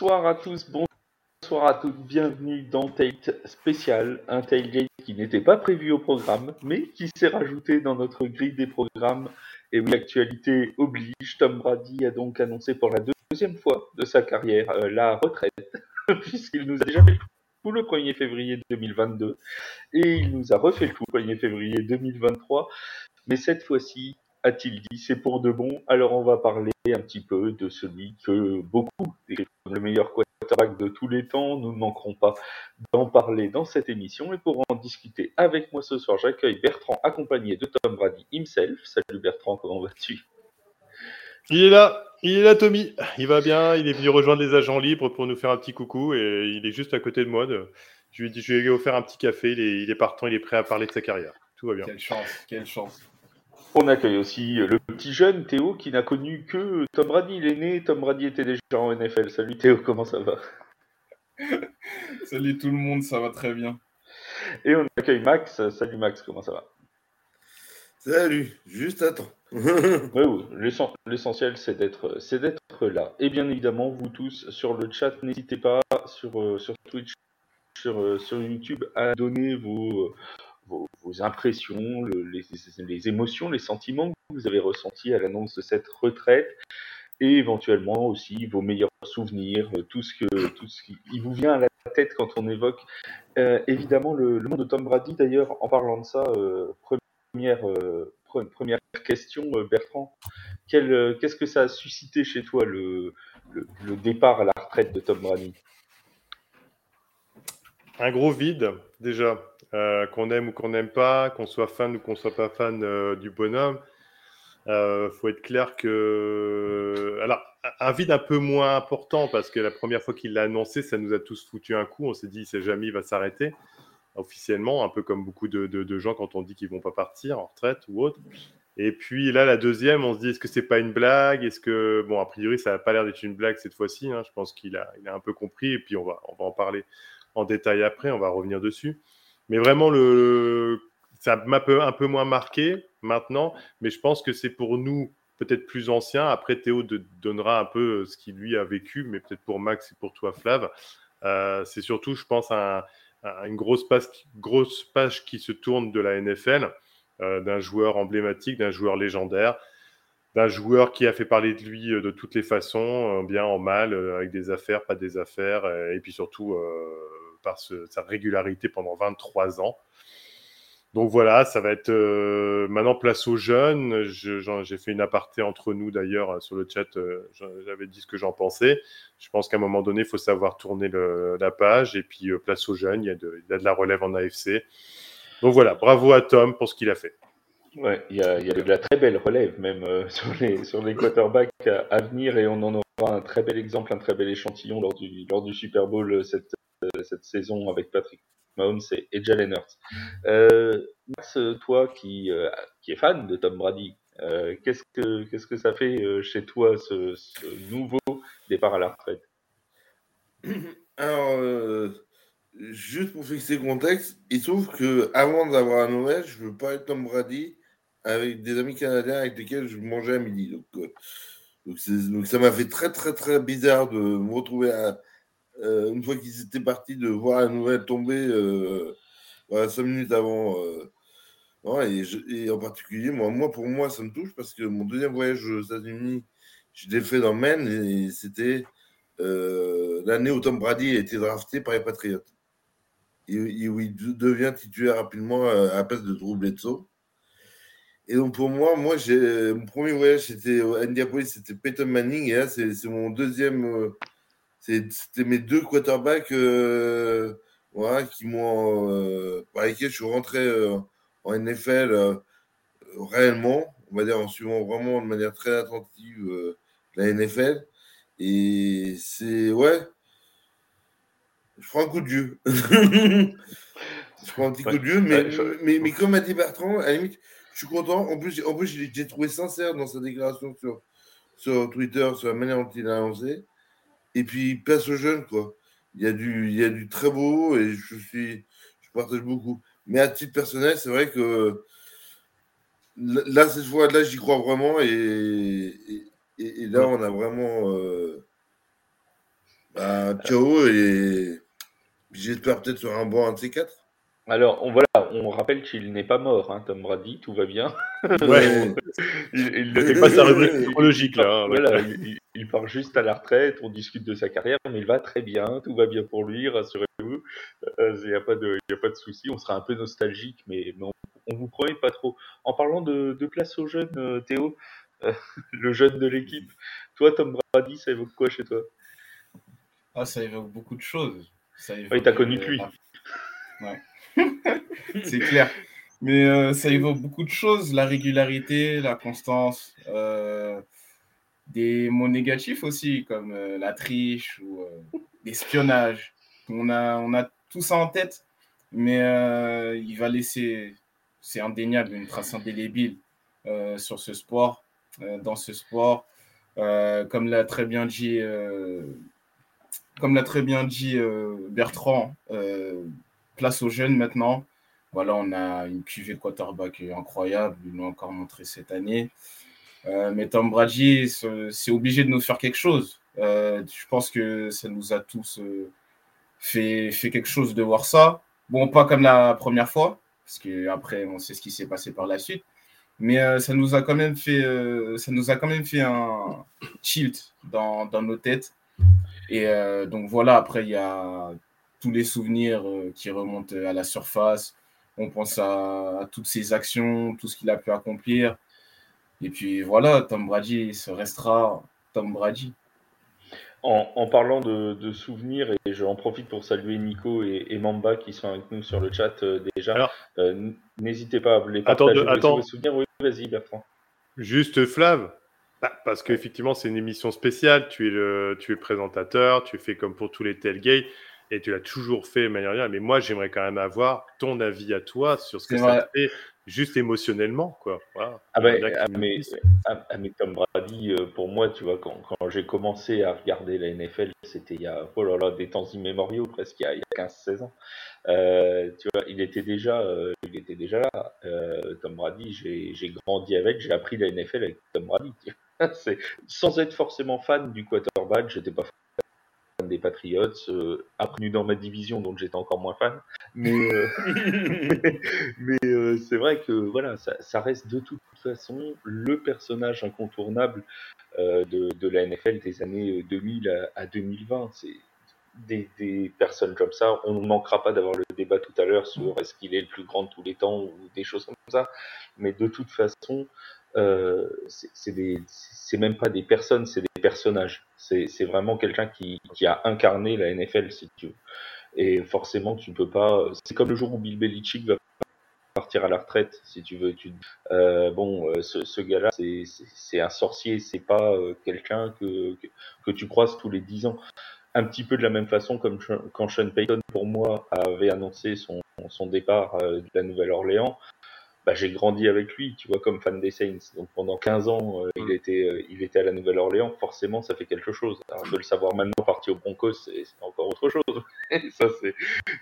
Bonsoir à tous, bonsoir à toutes, bienvenue dans Tate spécial, un tailgate qui n'était pas prévu au programme, mais qui s'est rajouté dans notre grille des programmes. Et oui, l'actualité oblige, Tom Brady a donc annoncé pour la deuxième fois de sa carrière euh, la retraite, puisqu'il nous a déjà fait le coup le 1er février 2022, et il nous a refait le coup le 1er février 2023, mais cette fois-ci, a-t-il dit, c'est pour de bon. Alors on va parler un petit peu de celui que beaucoup décrivent comme le meilleur quarterback de tous les temps. Nous ne manquerons pas d'en parler dans cette émission. Et pour en discuter avec moi ce soir, j'accueille Bertrand accompagné de Tom Brady himself. Salut Bertrand, comment vas-tu? Il est là, il est là Tommy. Il va bien, il est venu rejoindre les agents libres pour nous faire un petit coucou et il est juste à côté de moi. Je lui ai dit, je lui ai offert un petit café, il est, il est partant, il est prêt à parler de sa carrière. Tout va bien. Quelle chance, quelle chance. On accueille aussi le petit jeune Théo qui n'a connu que Tom Brady. Il est né, Tom Brady était déjà en NFL. Salut Théo, comment ça va? Salut tout le monde, ça va très bien. Et on accueille Max. Salut Max, comment ça va? Salut, juste à temps. L'essentiel, c'est d'être, c'est d'être là. Et bien évidemment, vous tous sur le chat, n'hésitez pas sur, euh, sur Twitch, sur, euh, sur YouTube, à donner vos, vos, impressions, les, émotions, les sentiments que vous avez ressentis à l'annonce de cette retraite et éventuellement aussi vos meilleurs souvenirs, euh, tout ce, que, tout ce qui vous vient à la tête quand on évoque euh, évidemment le, le, monde de Tom Brady. D'ailleurs, en parlant de ça, euh, première, première question, Bertrand, qu'est-ce que ça a suscité chez toi le, le départ à la retraite de Tom Brady? Un gros vide, déjà. Euh, qu'on aime ou qu'on n'aime pas, qu'on soit fan ou qu'on soit pas fan euh, du bonhomme. Euh, faut être clair que, alors, un vide un peu moins important parce que la première fois qu'il l'a annoncé, ça nous a tous foutu un coup. On s'est dit, c'est jamais il va s'arrêter officiellement, un peu comme beaucoup de, gens quand on dit qu'ils vont pas partir en retraite ou autre. Et puis là, la deuxième, on se dit, est-ce que c'est pas une blague? Est-ce que, bon, a priori, ça n'a pas l'air d'être une blague cette fois-ci. Hein. Je pense qu'il a, il a un peu compris. Et puis, on va, on va en parler en détail après. On va revenir dessus. Mais vraiment, le, ça m'a un peu moins marqué maintenant, mais je pense que c'est pour nous peut-être plus anciens. Après, Théo donnera un peu ce qu'il lui a vécu, mais peut-être pour Max et pour toi, Flav. Euh, c'est surtout, je pense, un, une grosse page, qui se tourne de la NFL, euh, d'un joueur emblématique, d'un joueur légendaire, d'un joueur qui a fait parler de lui euh, de toutes les façons, en bien, en mal, avec des affaires, pas des affaires, et puis surtout par sa régularité pendant 23 ans. Donc voilà, ça va être euh, maintenant place aux jeunes. J'ai fait une aparté entre nous d'ailleurs euh, sur le chat. Euh, j'avais dit ce que j'en pensais. Je pense qu'à un moment donné, il faut savoir tourner la page. Et puis place aux jeunes, il y, a de, la relève en AFC. Donc voilà, bravo à Tom pour ce qu'il a fait. Ouais, il y a, il y a de la très belle relève même sur, les, sur les quarterbacks à, à, venir et on en aura un très bel exemple, un très bel échantillon lors du, lors du Super Bowl cette, cette saison avec Patrick Mahomes et, Jalen Hurts. Euh, Max, toi qui, euh, qui est fan de Tom Brady, euh, qu'est-ce que que ça fait euh, chez toi ce, nouveau départ à la retraite? Alors, euh, juste pour fixer le contexte, il trouve que avant d'avoir un Noël, je veux pas être Tom Brady avec des amis canadiens avec lesquels je mangeais à midi. Donc, donc, donc ça m'a fait très très très bizarre de me retrouver à, euh, une fois qu'ils étaient partis, de voir la nouvelle tomber euh, voilà, cinq minutes avant. Euh, et, en particulier, moi, pour moi, ça me touche parce que mon deuxième voyage aux États-Unis, je l'ai fait dans Maine et c'était l'année où Tom Brady a été drafté par les Patriots. Et, où il devient titulaire rapidement à la place de Drew Bledsoe. Et donc pour moi, moi mon premier voyage c'était à Indianapolis, c'était Peyton Manning et là c'est mon deuxième c'était mes deux quarterbacks euh, voilà, qui m'ont, euh, par lesquels je suis rentré euh, en NFL euh, réellement, on va dire en suivant vraiment de manière très attentive la NFL. Et c'est, ouais, je prends un coup de Dieu. je prends un petit coup de Dieu, mais, mais, mais, comme a dit Bertrand, à la limite, je suis content. En plus, en plus j'ai trouvé sincère dans sa déclaration sur, sur Twitter, sur la manière dont il a annoncé. Et puis, place aux jeunes, quoi. Il y, a du, il y a du très beau et je suis, je partage beaucoup. Mais à titre personnel, c'est vrai que là, cette fois-là, j'y crois vraiment et, et, et, là, on a vraiment. Euh, Bah, ciao et j'espère peut-être sur un banc un de ces quatre. Alors, on, voilà, on rappelle qu'il n'est pas mort, hein, Tom Brady, tout va bien. Ouais. il, C'est il- pas sa rubrique il- chronologique, là, hein, ouais. voilà, il, il- part juste à la retraite, on discute de sa carrière, mais il va très bien, tout va bien pour lui, rassurez-vous. Euh, Il n'y a pas de, y a pas de souci, on sera un peu nostalgique, mais, mais on, on vous promet pas trop. En parlant de, de place aux jeunes, euh, Théo, euh, le jeune de l'équipe, toi, Tom Brady, ça évoque quoi chez toi? Ah, ça évoque beaucoup de choses. Ça évoque, Oui, t'as connu que euh, lui. Ouais. C'est clair. Mais euh, ça évoque beaucoup de choses. La régularité, la constance, euh, des mots négatifs aussi, comme euh, la triche ou euh, l'espionnage. On a, on a tout ça en tête, mais il va laisser, c'est indéniable, une trace indélébile sur ce sport, dans ce sport. Comme l'a très bien dit, comme l'a très bien dit Bertrand, place aux jeunes maintenant. Voilà, on a une de quarterback incroyable, ils l'ont encore montré cette année. Euh, mais Tom Brady, c'est obligé de nous faire quelque chose. Euh, je pense que ça nous a tous euh, fait, fait quelque chose de voir ça. Bon, pas comme la première fois, parce qu'après, on sait ce qui s'est passé par la suite. Mais ça nous a quand même fait, ça nous a quand même fait un tilt dans, dans nos têtes. Et donc voilà, après, il y a tous les souvenirs euh, qui remontent à la surface. On pense à, à toutes ses actions, tout ce qu'il a pu accomplir. Et puis voilà, Tom Brady, ce restera Tom Brady. En, en parlant de, de souvenirs, et j'en profite pour saluer Nico et, et Mamba qui sont avec nous sur le chat euh, déjà. Euh, N'hésitez pas à les Attends, partager attends. vos souvenirs. Oui, vas-y, Bertrand. Juste Flav, bah, parce qu'effectivement c'est une émission spéciale, tu es, le, tu es le présentateur, tu fais comme pour tous les tailgates, et tu l'as toujours fait de manière générale. Mais moi j'aimerais quand même avoir ton avis à toi sur ce que ça te fait, juste émotionnellement. Quoi. Voilà. Ah ben, a qui ah, mais, disent. ah, ah, Tom Brady, euh, pour moi, tu vois, quand, quand j'ai commencé à regarder la NFL, c'était il y a oh là là, des temps immémoriaux, presque il y a, a 15-16 ans. Euh, tu vois, il était déjà, euh, il était déjà là. Euh, Tom Brady, j'ai grandi avec, j'ai appris la NFL avec Tom Brady. Sans être forcément fan du quarterback, j'étais pas fan des Patriots, euh, dans ma division, donc j'étais encore moins fan. Mais, euh, mais euh, c'est vrai que voilà, ça, ça reste de toute façon le personnage incontournable euh, de, de la NFL des années 2000 à, à 2020. C'est des, des personnes comme ça. On ne manquera pas d'avoir le débat tout à l'heure sur est-ce qu'il est le plus grand de tous les temps ou des choses comme ça. Mais de toute façon, euh, c'est même pas des personnes, c'est des personnages. C'est vraiment quelqu'un qui, qui a incarné la NFL, si tu veux. Et forcément, tu peux pas. C'est comme le jour où Bill Belichick va partir à la retraite, si tu veux. Tu, euh, bon, euh, ce, ce gars-là, c'est- un sorcier, c'est pas euh, quelqu'un que, que, tu croises tous les 10 ans. Un petit peu de la même façon comme quand Sean Payton, pour moi, avait annoncé son, son départ euh, de la Nouvelle-Orléans. Bah, j'ai grandi avec lui, tu vois, comme fan des Saints. Donc pendant 15 ans, euh, il, était, euh, il était à la Nouvelle-Orléans. Forcément, ça fait quelque chose. Alors, de le savoir maintenant parti au Broncos, c'est c'est encore autre chose. ça, c'est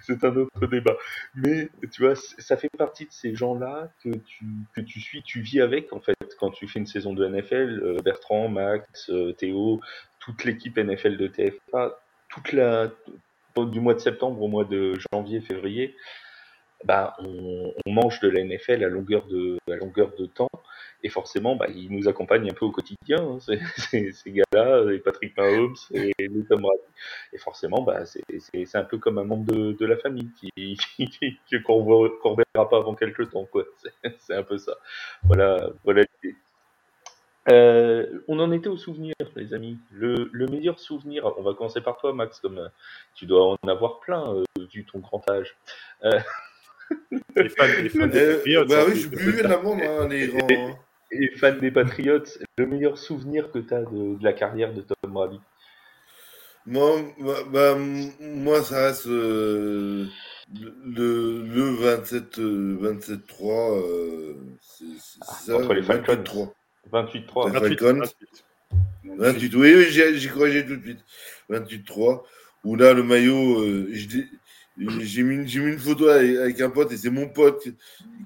c'est un autre débat. Mais tu vois, ça fait partie de ces gens-là que tu, que tu suis, tu vis avec en fait quand tu fais une saison de NFL. euh, Bertrand, Max, euh, Théo, toute l'équipe NFL de TFA, toute la du mois de septembre au mois de janvier, février, bah, on, on mange de la NFL à longueur de, à longueur de temps. Et forcément, bah, ils nous accompagnent un peu au quotidien, hein, ces, ces, ces gars-là, les Patrick Mahomes et les Tom Brady. Et forcément, bah, c'est un peu comme un membre de, de la famille qui qui- qu'on qu'on verra pas avant quelques temps. quoi. C'est un peu ça. Voilà, voilà. Euh, on en était au souvenir, les amis. Le, le meilleur souvenir, on va commencer par toi, Max, comme euh, tu dois en avoir plein, euh, vu ton grand âge. Euh, Les fans, les fans des Euh, Patriots, bah hein, oui, je de la hein, les grands. et fan des Patriots, le meilleur souvenir que tu as de, de la carrière de Tom Brady? Moi, bah, bah, moi, ça reste euh, le, le 27, euh, 27-3. euh, c'est c'est Ah, ça, les Falcons. 28-3. 28-3. Ouais. 28, Falcons. 28. 28, oui, oui, j'ai j'ai corrigé tout de suite. 28-3. Où là, le maillot, je j'ai mis, mis une photo avec, un pote et c'est mon pote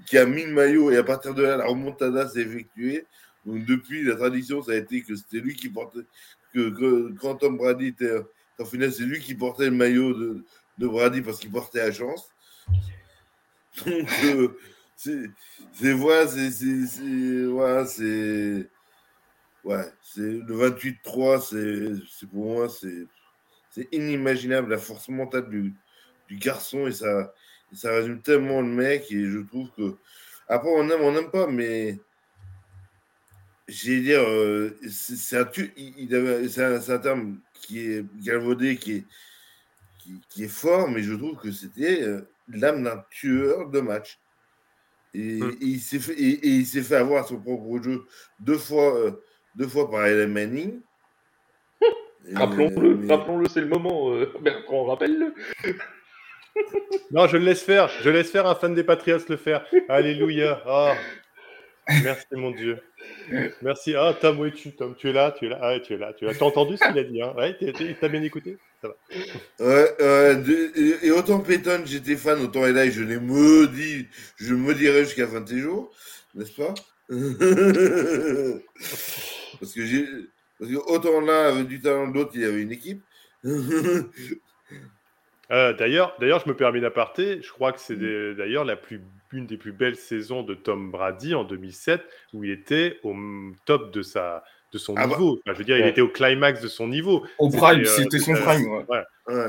qui, a mis le maillot et à partir de là, la remontada s'est effectuée. Donc depuis, la tradition, ça a été que c'était lui qui portait, que, quand Tom Brady était, En final, c'est lui qui portait le maillot de, de Brady parce qu'il portait la chance. Donc, euh, c'est. Voilà, c'est. Voilà, c'est. Ouais, c'est le 28-3, c'est pour moi, c'est c'est inimaginable la force mentale du, du garçon et ça, et ça résume tellement le mec et je trouve que après on aime on n'aime pas mais j'ai dire euh, c'est un tu- il, il avait- c'est un, un terme qui est galvaudé qui est qui, qui est fort mais je trouve que c'était euh, l'âme d'un tueur de match et, Mm. et il s'est fait et, et il s'est fait avoir son propre jeu deux fois euh, deux fois par Eli Manning Rappelons-le, mais- rappelons-le, c'est le moment. euh, Bertrand, rappelle-le. Non, je le laisse faire. Je laisse faire un fan des Patriots le faire. Alléluia. Oh. Merci mon Dieu. Merci. Ah, Tom, où es-tu, Tom Tu es là, tu es là. Ah, tu es là, tu as T'as entendu ce qu'il a dit hein? Ouais, t'as bien écouté? Ça va. Ouais, ouais, de- et, autant Peyton, j'étais fan, autant Eli, je l'ai maudit, je me dirai jusqu'à fin de tes jours, n'est-ce pas? Parce que j'ai. Autant là, avec du talent l'autre, il y avait une équipe. Euh, d'ailleurs, d'ailleurs, je me permets d'aparté. Je crois que c'est Mm. des- d'ailleurs la plus, une des plus belles saisons de Tom Brady en 2007, où il était au top de sa, de son Ah bah. niveau. Enfin, je veux dire, il était au climax de son niveau. Au C'était, prime, euh, c'était son prime. ouais.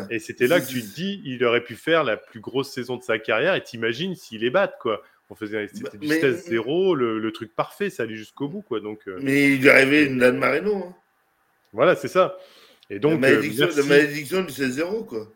Et c'était là que tu te dis, il aurait pu faire la plus grosse saison de sa carrière. Et t'imagines s'il les bat, quoi. On faisait, c'était du mais- 16-0, le, le truc parfait, ça allait jusqu'au bout, quoi. Donc euh, Mais il lui arrivait une Dan Marino. Hein. voilà, c'est ça. Et donc, la, malédiction, merci. la malédiction du 16-0, quoi.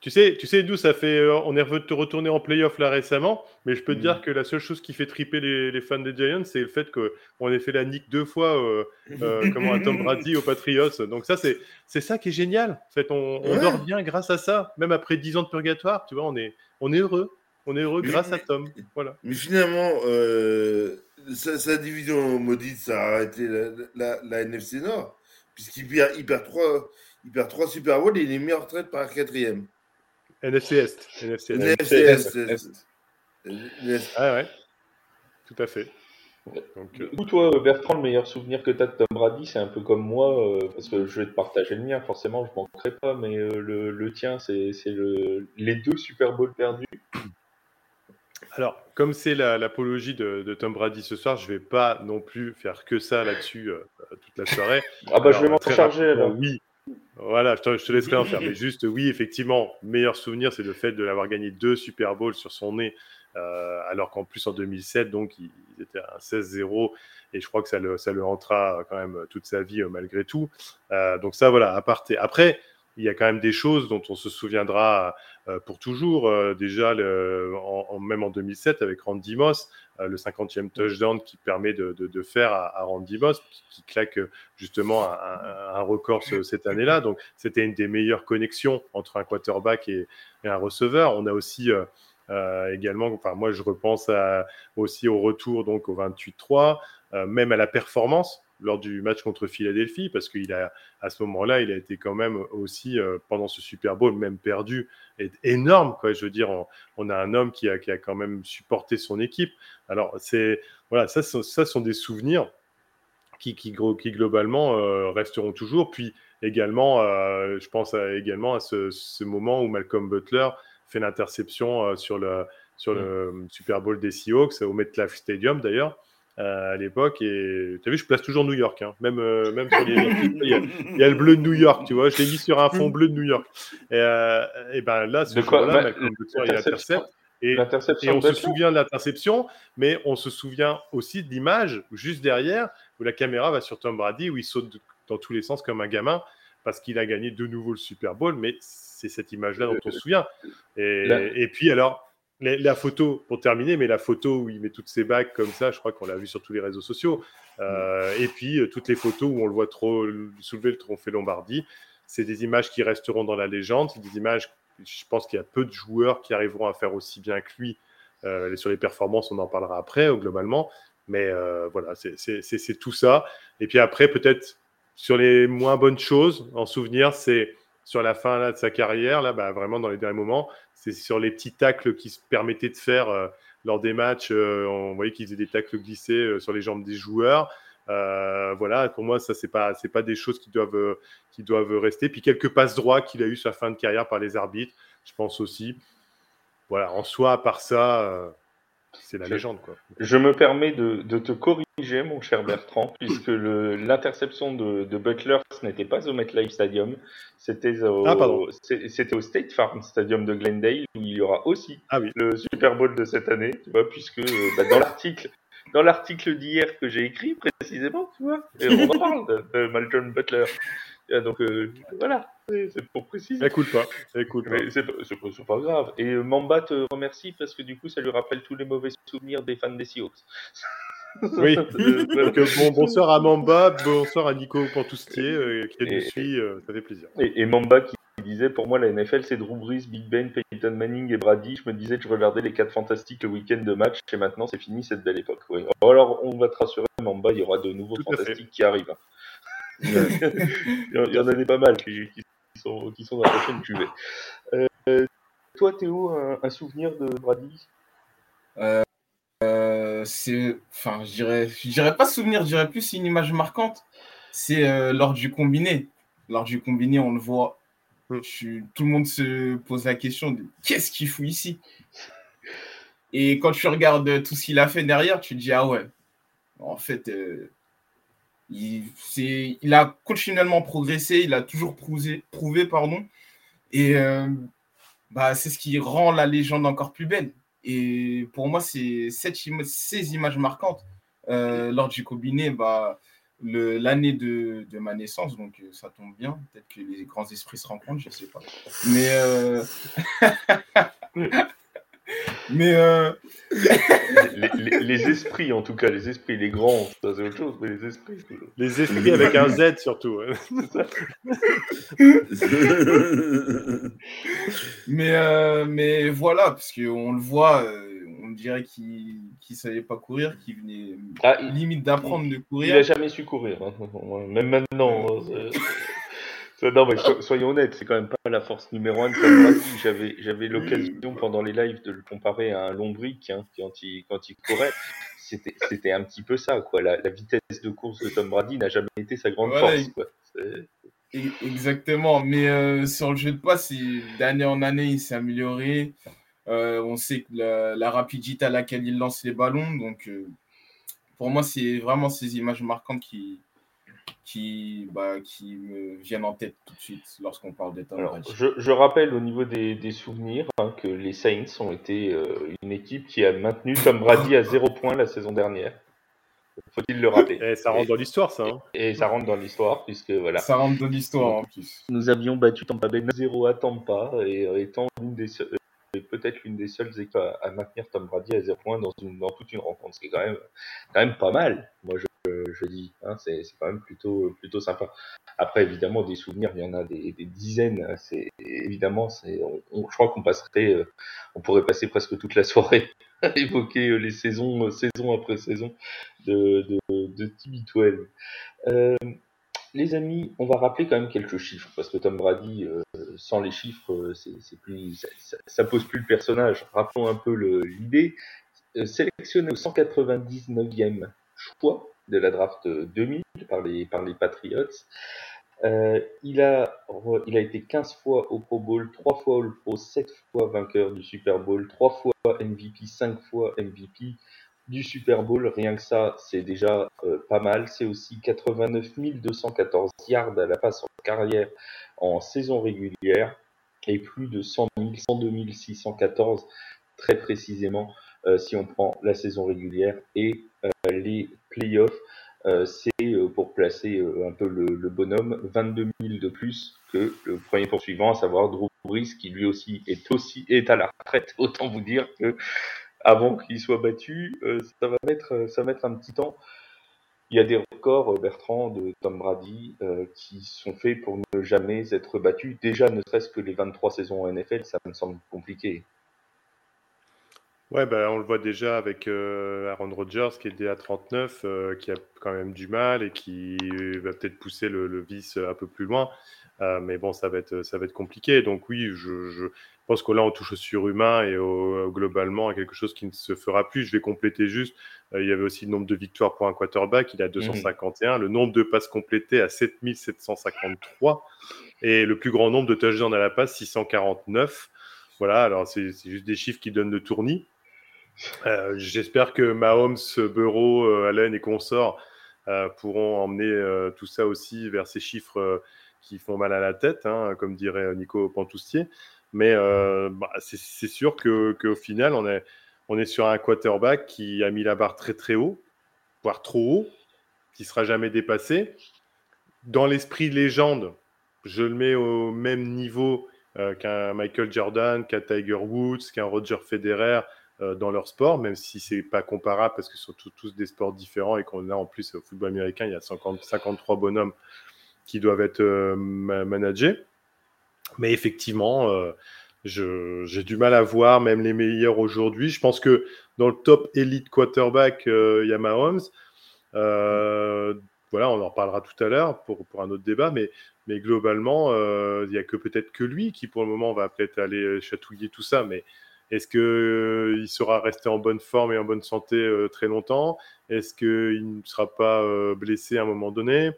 Tu sais, tu sais d'où ça fait. euh, on est revenu de retourner en playoff là récemment, mais je peux te Mhm. dire que la seule chose qui fait triper les, les fans des Giants, c'est le fait qu'on ait fait la nique deux fois, euh, euh, comment à Tom Brady aux Patriots. Donc ça, c'est c'est ça qui est génial. En fait, on, on Ouais. dort bien grâce à ça. Même après dix ans de purgatoire, tu vois, on est, on est heureux. On est heureux Mais- grâce à Tom. Voilà. Mais finalement, euh, sa, sa division maudite, ça a arrêté la, la, la NFC Nord, puisqu'il perd, il perd trois, il perd trois Super Bowls et il est mis en retraite par quatrième. NFC Est. NFC Est. Ah ouais. Tout à fait. Donc, euh, Du coup, toi, Bertrand, le meilleur souvenir que tu as de Tom Brady, c'est un peu comme moi, euh, parce que je vais te partager le mien, forcément, je manquerai pas, mais euh, le, le tien, c'est c'est le, les deux Super Bowls perdus. Alors, comme c'est la- l'apologie de, de Tom Brady ce soir, je vais pas non plus faire que ça là-dessus euh, toute la soirée. Ah bah, je vais m'en charger, alors. Oui. Voilà, je te, je laisserai en faire. Mais juste, oui, effectivement, meilleur souvenir, c'est le fait de l'avoir gagné deux Super Bowls sur son nez, euh, alors qu'en plus en 2007, donc, il, il était à un 16-0, et je crois que ça le, ça le hantera quand même toute sa vie, euh, malgré tout. Euh, donc ça, voilà, à part. Après, il y a quand même des choses dont on se souviendra euh, pour toujours. Euh, déjà, le- en, en- même en 2007, avec Randy Moss, euh, le 50e touchdown qui permet de, de- de faire à, à Randy Moss, qui, qui claque euh, justement un, record ce- cette année-là. Donc, c'était une des meilleures connexions entre un quarterback et, et un receveur. On a aussi euh, euh, également, enfin, moi, je repense à- aussi au retour donc au 28-3, euh, même à la performance lors du match contre Philadelphie, parce qu'il a à ce moment-là, il a été quand même aussi euh, pendant ce Super Bowl même perdu, est énorme quoi. Je veux dire, on, on a un homme qui a, qui a quand même supporté son équipe. Alors c'est voilà, ça, ça sont des souvenirs qui, qui, globalement euh, resteront toujours. Puis également, euh, je pense à- également à ce, ce moment où Malcolm Butler fait l'interception sur le sur le Super Bowl des Seahawks au MetLife Stadium d'ailleurs. Euh, à l'époque et tu as vu je place toujours New York hein. même euh, même sur les il y, a, il y a le bleu de New York tu vois je l'ai mis sur un fond bleu de New York et, euh, et ben là ce jour-là Bah, il intercepte et, on se souvient de l'interception, mais on se souvient aussi de l'image juste derrière où la caméra va sur Tom Brady, où il saute dans tous les sens comme un gamin parce qu'il a gagné de nouveau le Super Bowl. Mais c'est cette image-là dont on se souvient. Et puis alors, la, la photo, pour terminer, mais la photo où il met toutes ses bagues comme ça, je crois qu'on l'a vu sur tous les réseaux sociaux. Euh, et puis euh, toutes les photos où on le voit trop soulever le trophée Lombardie. C'est des images qui resteront dans la légende. C'est des images, je pense qu'il y a peu de joueurs qui arriveront à faire aussi bien que lui. Euh, sur les performances, on en parlera après, globalement. Mais euh, voilà, c'est tout ça. Et puis après, peut-être sur les moins bonnes choses, en souvenir, c'est sur la fin là, de sa carrière, là, bah, vraiment dans les derniers moments, c'est sur les petits tacles qu'il se permettait de faire euh, lors des matchs. euh, on voyait qu'il faisait des tacles glissés euh, sur les jambes des joueurs. Voilà, pour moi, ça, c'est pas, pas des choses qui doivent, qui doivent rester. Puis quelques passes droits qu'il a eu sur la fin de carrière par les arbitres, je pense aussi. Voilà, en soi, à part ça, c'est la légende, quoi. Je me permets de, de, te corriger, mon cher Bertrand, puisque l'interception de, de, Butler, ce n'était pas au MetLife Stadium, c'était au, ah, c'était au State Farm Stadium de Glendale, où il y aura aussi ah le Super Bowl de cette année, tu vois, puisque euh, bah, dans l'article dans l'article d'hier que j'ai écrit précisément, tu vois, et on en parle de, de Malcolm Butler. Donc euh, voilà, c'est pour préciser. Écoute pas, écoute pas. C'est pas, grave. Et euh, Mamba te remercie parce que du coup, ça lui rappelle tous les mauvais souvenirs des fans des Seahawks. Oui. Donc, bon, bonsoir à Mamba, bonsoir à Nico Pantoustier qui nous suit, ça fait plaisir. Et, Mamba qui disait pour moi la NFL c'est Drew Brees, Big Ben, Peyton Manning et Brady. Je me disais que je regardais les quatre fantastiques le week-end de match et maintenant c'est fini cette belle époque. Alors on va te rassurer, Mamba, il y aura de nouveaux fantastiques qui arrivent. Il y en a des pas mal qui, sont, qui sont dans la prochaine cuvée. Euh, toi, Théo, un, souvenir de Brady? Euh, euh, C'est, enfin, je dirais, pas souvenir, je dirais plus une image marquante. C'est lors du combiné. Lors du combiné, on le voit. Hmm. tout le monde se pose la question de qu'est-ce qu'il fout ici? Et quand tu regardes tout ce qu'il a fait derrière, tu te dis ah ouais, en fait, il, il, a continuellement progressé, il a toujours prouvé, prouvé pardon, et euh, bah, c'est ce qui rend la légende encore plus belle. Et pour moi, c'est ces images marquantes. Euh, lors du combiné, bah, l'année de, de, ma naissance, donc euh, ça tombe bien. Peut-être que les grands esprits se rencontrent, je ne sais pas. Mais Mais euh... les, esprits, en tout cas, les esprits, les grands, ça c'est autre chose, mais les esprits. Les esprits avec un Z surtout. mais, euh, mais voilà, parce qu'on le voit, euh, on dirait qu'il ne savait pas courir, qu'il venait ah, limite d'apprendre de courir. Il n'a jamais su courir, hein. même maintenant. Hein, non, mais soyons honnêtes, c'est quand même pas la force numéro un de Tom J'avais, j'avais l'occasion pendant les lives de le comparer à un lombric hein, quand, il, quand il courait. C'était, c'était un petit peu ça, quoi. La, vitesse de course de Tom Brady n'a jamais été sa grande force, quoi. Exactement, mais euh, sur le jeu de passe, d'année en année, il s'est amélioré. Euh, on sait que la, rapidité à laquelle il lance les ballons, donc euh, pour moi, c'est vraiment ces images marquantes qui, qui, bah, qui me viennent en tête tout de suite lorsqu'on parle des je, je, rappelle au niveau des, des souvenirs hein, que les Saints ont été euh, une équipe qui a maintenu Tom Brady à zéro point la saison dernière. Faut-il le rappeler Et ça rentre dans l'histoire, ça. Hein. Et, ça rentre dans l'histoire, puisque voilà. Ça rentre dans l'histoire en plus. Nous avions battu Tampa Bay 0 à Tampa, et euh, étant l'une des peut-être l'une des seules équipes à, maintenir Tom Brady à 0 points dans, une, dans toute une rencontre, ce qui est quand même, quand même pas mal. Moi, je je dis. Hein, c'est quand même plutôt, plutôt sympa. Après, évidemment, des souvenirs, il y en a des, dizaines. C'est évidemment, on, je crois qu'on passerait, euh, on pourrait passer presque toute la soirée à évoquer euh, les saisons, euh, saison après saison de, de, de TB12. Euh, les amis, on va rappeler quand même quelques chiffres parce que Tom Brady, sans les chiffres, c'est plus, ça, ça, pose plus le personnage. Rappelons un peu l'idée. sélectionné au 199e choix de la draft 2000 par les, par les Patriots. Euh, il, a, été 15 fois au Pro Bowl, 3 fois All Pro, 7 fois vainqueur du Super Bowl, 3 fois MVP, 5 fois MVP du Super Bowl. Rien que ça, c'est déjà euh, pas mal. C'est aussi 89 214 yards à la passe en carrière en saison régulière et plus de 100 000, 102 614 très précisément euh, si on prend la saison régulière et euh, les playoffs. Euh, c'est pour placer un peu le, bonhomme 22 000 de plus que le premier poursuivant, à savoir Drew Brees, qui lui aussi est aussi est à la retraite. Autant vous dire que avant qu'il soit battu, ça va mettre ça va mettre un petit temps. Il y a des records, Bertrand, de Tom Brady, qui sont faits pour ne jamais être battus. Déjà, ne serait-ce que les 23 saisons en NFL, ça me semble compliqué. Ouais, bah, on le voit déjà avec euh, Aaron Rodgers qui est à 39, euh, qui a quand même du mal et qui va peut-être pousser le, vice un peu plus loin. Euh, mais bon, ça va être, ça va être compliqué. Donc oui, je, pense que là, on touche au surhumain et globalement à quelque chose qui ne se fera plus. Je vais compléter juste. Il y avait aussi le nombre de victoires pour un quarterback. Il a 251. Le nombre de passes complétées à 7753. Et le plus grand nombre de touchdowns à la passe, 649. Voilà, alors c'est juste des chiffres qui donnent le tournis. Euh, j'espère que Mahomes, Bureau, Allen et consorts pourront emmener tout ça aussi vers ces chiffres qui font mal à la tête, hein, comme dirait Nico Pantoustier. Mais euh, bah, c'est sûr qu'au final, on est, on est sur un quarterback qui a mis la barre très très haut, voire trop haut, qui sera jamais dépassé. Dans l'esprit légende, je le mets au même niveau euh, qu'un Michael Jordan, qu'un Tiger Woods, qu'un Roger Federer euh, dans leur sport, même si c'est pas comparable parce que ce sont tous des sports différents et qu'on a en plus au football américain, il y a 50, 53 bonhommes qui doivent être euh, managés. Mais effectivement, euh, j'ai du mal à voir même les meilleurs aujourd'hui. Je pense que dans le top élite quarterback, euh, il y a voilà, on en reparlera tout à l'heure pour, pour, un autre débat, mais, mais globalement, il n'y a que peut-être que lui qui, pour le moment, va peut-être aller chatouiller tout ça. Mais est-ce qu'il il sera resté en bonne forme et en bonne santé très longtemps? Est-ce qu'il ne sera pas blessé à un moment donné?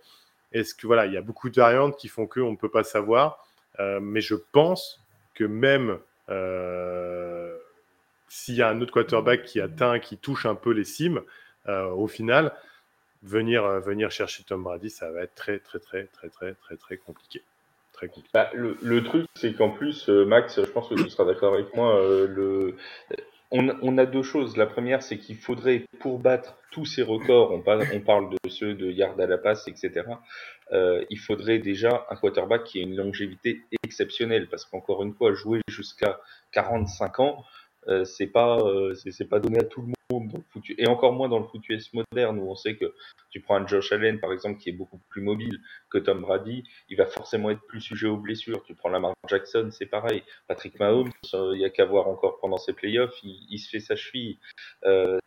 Est-ce que voilà, il y a beaucoup de variantes qui font qu'on ne peut pas savoir, euh, mais je pense que même euh, s'il y a un autre quarterback qui atteint, qui touche un peu les cimes, euh, au final, venir, venir chercher Tom Brady, ça va être très, très, très, très, très, très, très compliqué. Très. Bah, le, le, truc, c'est qu'en plus, Max, je pense que tu seras d'accord avec moi, le, on, a deux choses. La première, c'est qu'il faudrait, pour battre tous ces records, on parle, on parle de ceux de yard à la passe, etc., euh, il faudrait déjà un quarterback qui ait une longévité exceptionnelle. Parce qu'encore une fois, jouer jusqu'à 45 ans, euh, c'est pas, euh, c'est pas donné à tout le monde et encore moins dans le foot moderne où on sait que tu prends un Josh Allen par exemple qui est beaucoup plus mobile que Tom Brady, il va forcément être plus sujet aux blessures. Tu prends Lamar Jackson, c'est pareil. Patrick Mahomes, il y a qu'à voir encore pendant ses playoffs, il, se fait sa cheville. Euh,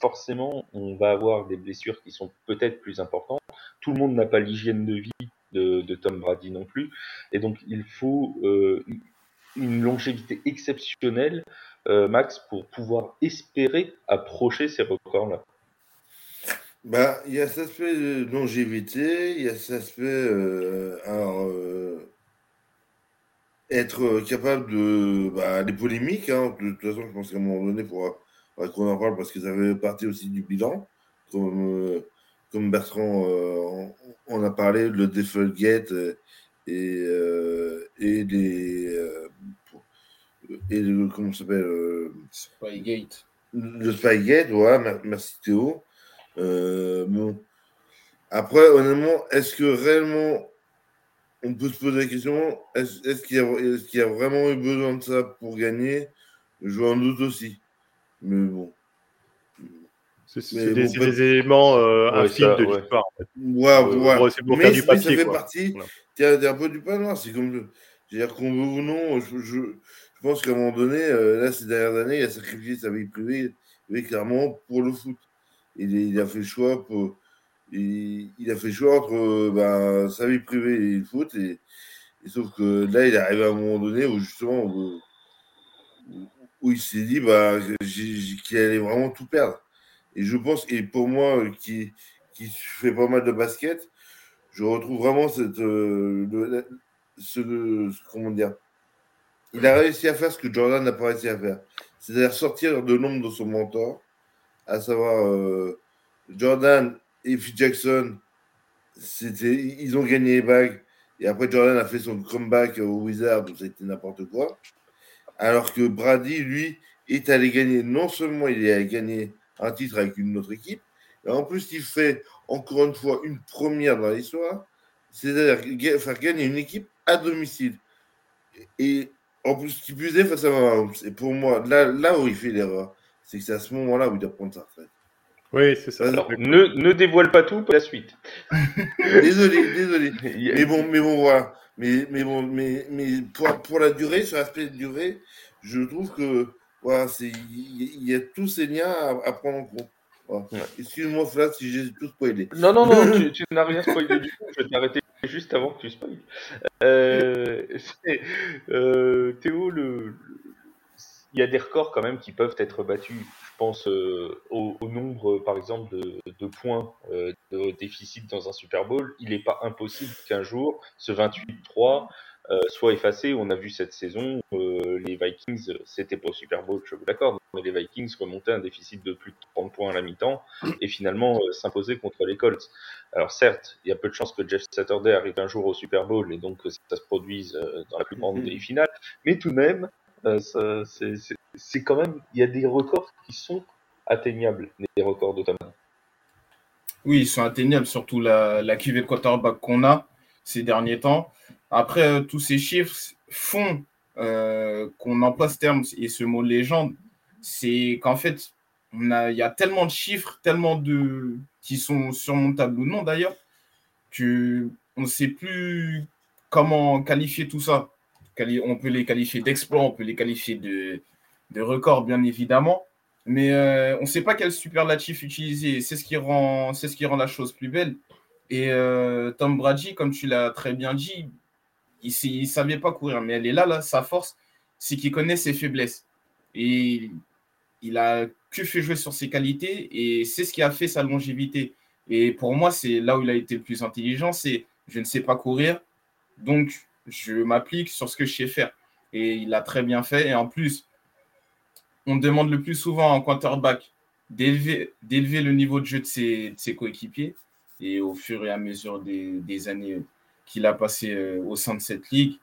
forcément, on va avoir des blessures qui sont peut-être plus importantes. Tout le monde n'a pas l'hygiène de vie de, Tom Brady non plus, et donc il faut euh, une longévité exceptionnelle euh, Max, pour pouvoir espérer approcher ces records-là bah, il y a cet aspect de longévité, il y a cet aspect, euh, alors, euh, être capable de, bah, des polémiques, hein. de toute façon, je pense qu'à un moment donné, pour qu'on en parle parce que ça fait partie aussi du bilan, comme, comme Bertrand on, a parlé, le Defaultgate et, et des et le, comment s'appelle euh, Spygate. Le Spygate, voilà, merci Théo. Euh, bon. Après, honnêtement, est-ce que réellement on peut se poser la question est-ce qu'il y, y, a vraiment eu besoin de ça pour gagner? Je en doute aussi. Mais bon. C'est des, des, éléments euh, infimes de l'histoire. Ouais, ouais. ouais. Pour mais, faire du papier, ça fait quoi. partie. Voilà. un peu du pain C'est comme. C'est-à-dire qu'on veut ou non, je, je, je pense qu'à un moment donné, euh, là, ces dernières années, il a sacrifié sa vie privée, clairement, pour le foot. Il, a fait le choix il, a fait choix entre euh, ben, sa vie privée et le foot. Et, sauf que là, il est arrivé à un moment donné où justement, où, il s'est dit bah, qu'il allait vraiment tout perdre. Et je pense, et pour moi, qui, qui fait pas mal de basket, je retrouve vraiment cette, euh, ce, comment dire, il a réussi à faire ce que Jordan n'a pas réussi à faire. C'est-à-dire sortir de l'ombre de son mentor, à savoir euh, Jordan et Phil Jackson, ils ont gagné les bagues. Et après, Jordan a fait son comeback au Wizard, a été n'importe quoi. Alors que Brady, lui, est allé gagner, non seulement il est allé gagner un titre avec une autre équipe, mais en plus, il fait encore une fois une première dans l'histoire, c'est-à-dire faire gagner une équipe à domicile. Et en plus, qui plus est face à Mahomes. Et pour moi, là, là où il fait l'erreur, c'est que c'est à ce moment-là où il doit prendre sa retraite. Oui, c'est ça. Alors, ne, ne dévoile pas tout pour la suite. désolé, désolé. mais bon, mais bon, voilà. Mais, mais bon, mais, mais pour, pour la durée, sur l'aspect de durée, je trouve que voilà, c'est il y, a tous ces liens à, prendre en compte. Excuse-moi, Flat, si j'ai tout spoilé. Non, non, non, tu, tu n'as rien spoilé du tout. Je vais t'arrêter juste avant que tu spoil. Euh, euh, Théo, il y a des records quand même qui peuvent être battus. Je pense euh, au, nombre, par exemple, de, points de déficit dans un Super Bowl. Il n'est pas impossible qu'un jour, ce 28-3 soit effacé. On a vu cette saison, les Vikings, c'était pas au Super Bowl, je vous l'accorde, mais les Vikings remontaient un déficit de plus de 30 points à la mi-temps et finalement s'imposaient contre les Colts. Alors certes, il y a peu de chances que Jeff Saturday arrive un jour au Super Bowl et donc que ça se produise euh, dans la plus grande des finales, mais tout de même, euh, c'est quand même, il y a des records qui sont atteignables, les records de Tom. Oui, ils sont atteignables, surtout la, la QV de quarterback qu'on a ces derniers temps. Après, euh, tous ces chiffres font qu'on emploie ce terme et ce mot légende, c'est qu'en fait, on il y a tellement de chiffres, tellement de, qui sont surmontables ou non d'ailleurs, qu'on ne sait plus comment qualifier tout ça. On peut les qualifier d'exploits, on peut les qualifier de, de records, bien évidemment, mais euh, on ne sait pas quel superlatif utiliser. C'est ce qui rend la chose plus belle. Et euh, Tom Brady, comme tu l'as très bien dit, il ne savait pas courir, mais elle est là, là sa force, c'est qu'il connaît ses faiblesses. Et il a que fait jouer sur ses qualités et c'est ce qui a fait sa longévité. Et pour moi, c'est là où il a été le plus intelligent, c'est je ne sais pas courir, donc je m'applique sur ce que je sais faire. Et il a très bien fait. Et en plus, on demande le plus souvent en quarterback d'élever le niveau de jeu de ses, coéquipiers. Et au fur et à mesure des, années qu'il a passé euh, au sein de cette ligue,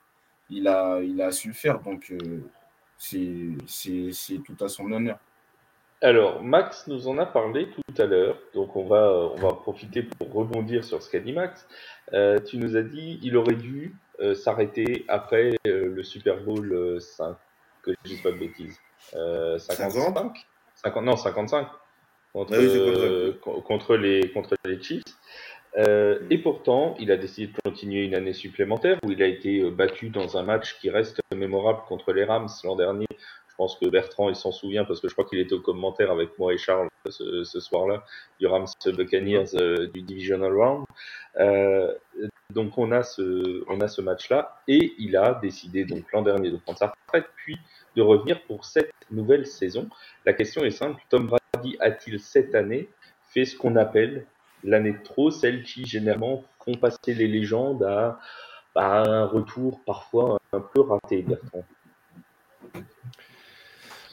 il a, il a su le faire. Donc, euh, c'est tout à son honneur. Alors, Max nous en a parlé tout à l'heure, donc on va, on va profiter pour rebondir sur ce qu'a dit Max. Euh, tu nous as dit il aurait dû euh, s'arrêter après euh, le Super Bowl 5, que je dis pas de bêtises. 55 50, Non, 55 contre, ah contre, les, contre les Chiefs. et pourtant, il a décidé de continuer une année supplémentaire où il a été battu dans un match qui reste mémorable contre les Rams l'an dernier je pense que Bertrand, il s'en souvient parce que je crois qu'il était au commentaire avec moi et Charles ce, soir-là du Rams Buccaneers euh, du Divisional Round. Euh, donc on a ce, on a ce match-là et il a décidé donc l'an dernier de prendre sa retraite puis de revenir pour cette nouvelle saison. La question est simple, Tom Brady a-t-il cette année fait ce qu'on appelle l'année de trop, celle qui généralement font passer les légendes à, à un retour parfois un peu raté, Bertrand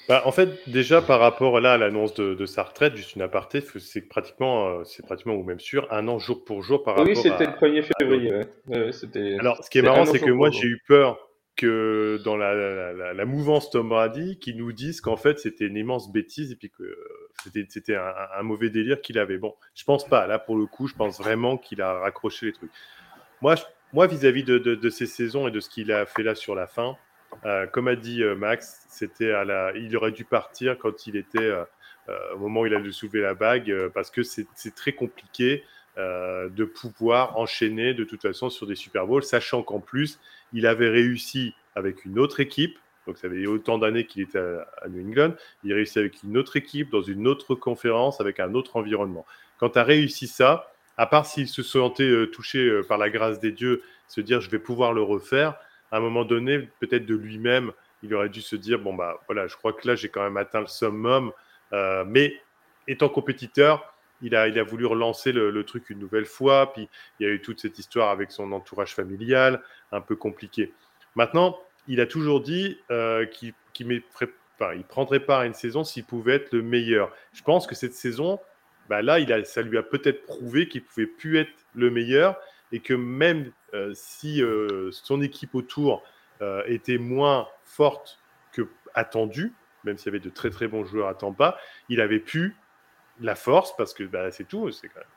bah, en fait, déjà par rapport là à l'annonce de, sa retraite, juste une aparté, c'est pratiquement, euh, c'est pratiquement ou même sûr, un an jour pour jour par rapport. Oui, c'était le 1er février. Alors, ce qui est marrant, c'est que moi j'ai eu peur que dans la, mouvance Tom Brady, qui nous disent qu'en fait c'était une immense bêtise et puis que euh, c'était un, mauvais délire qu'il avait. Bon, je pense pas. Là pour le coup, je pense vraiment qu'il a raccroché les trucs. Moi, moi vis-à-vis de, ces saisons et de ce qu'il a fait là sur la fin, euh, comme a dit euh, Max, c'était à la... il aurait dû partir quand il était au moment où il a dû soulever la bague, parce que c'est très compliqué de pouvoir enchaîner de toute façon sur des Super Bowls, sachant qu'en plus, il avait réussi avec une autre équipe. Donc, ça avait autant d'années qu'il était à, New England. Il a réussi avec une autre équipe, dans une autre conférence, avec un autre environnement. Quand tu as réussi ça, à part s'il se sentait touché par la grâce des dieux, se dire je vais pouvoir le refaire, à un moment donné, peut-être de lui-même, il aurait dû se dire bon bah voilà, je crois que là j'ai quand même atteint le summum, euh, mais étant compétiteur, il a, il a voulu relancer le, truc une nouvelle fois. Puis il y a eu toute cette histoire avec son entourage familial, un peu compliqué. Maintenant, il a toujours dit euh, qu'il prendrait pas à une saison s'il pouvait être le meilleur. Je pense que cette saison, bah là, il a, ça lui a peut-être prouvé qu'il pouvait plus être le meilleur et que même euh, si euh, son équipe autour était moins forte que attendu, même s'il y avait de très très bons joueurs à Tampa, il avait pu la force, parce que bah, c'est tout,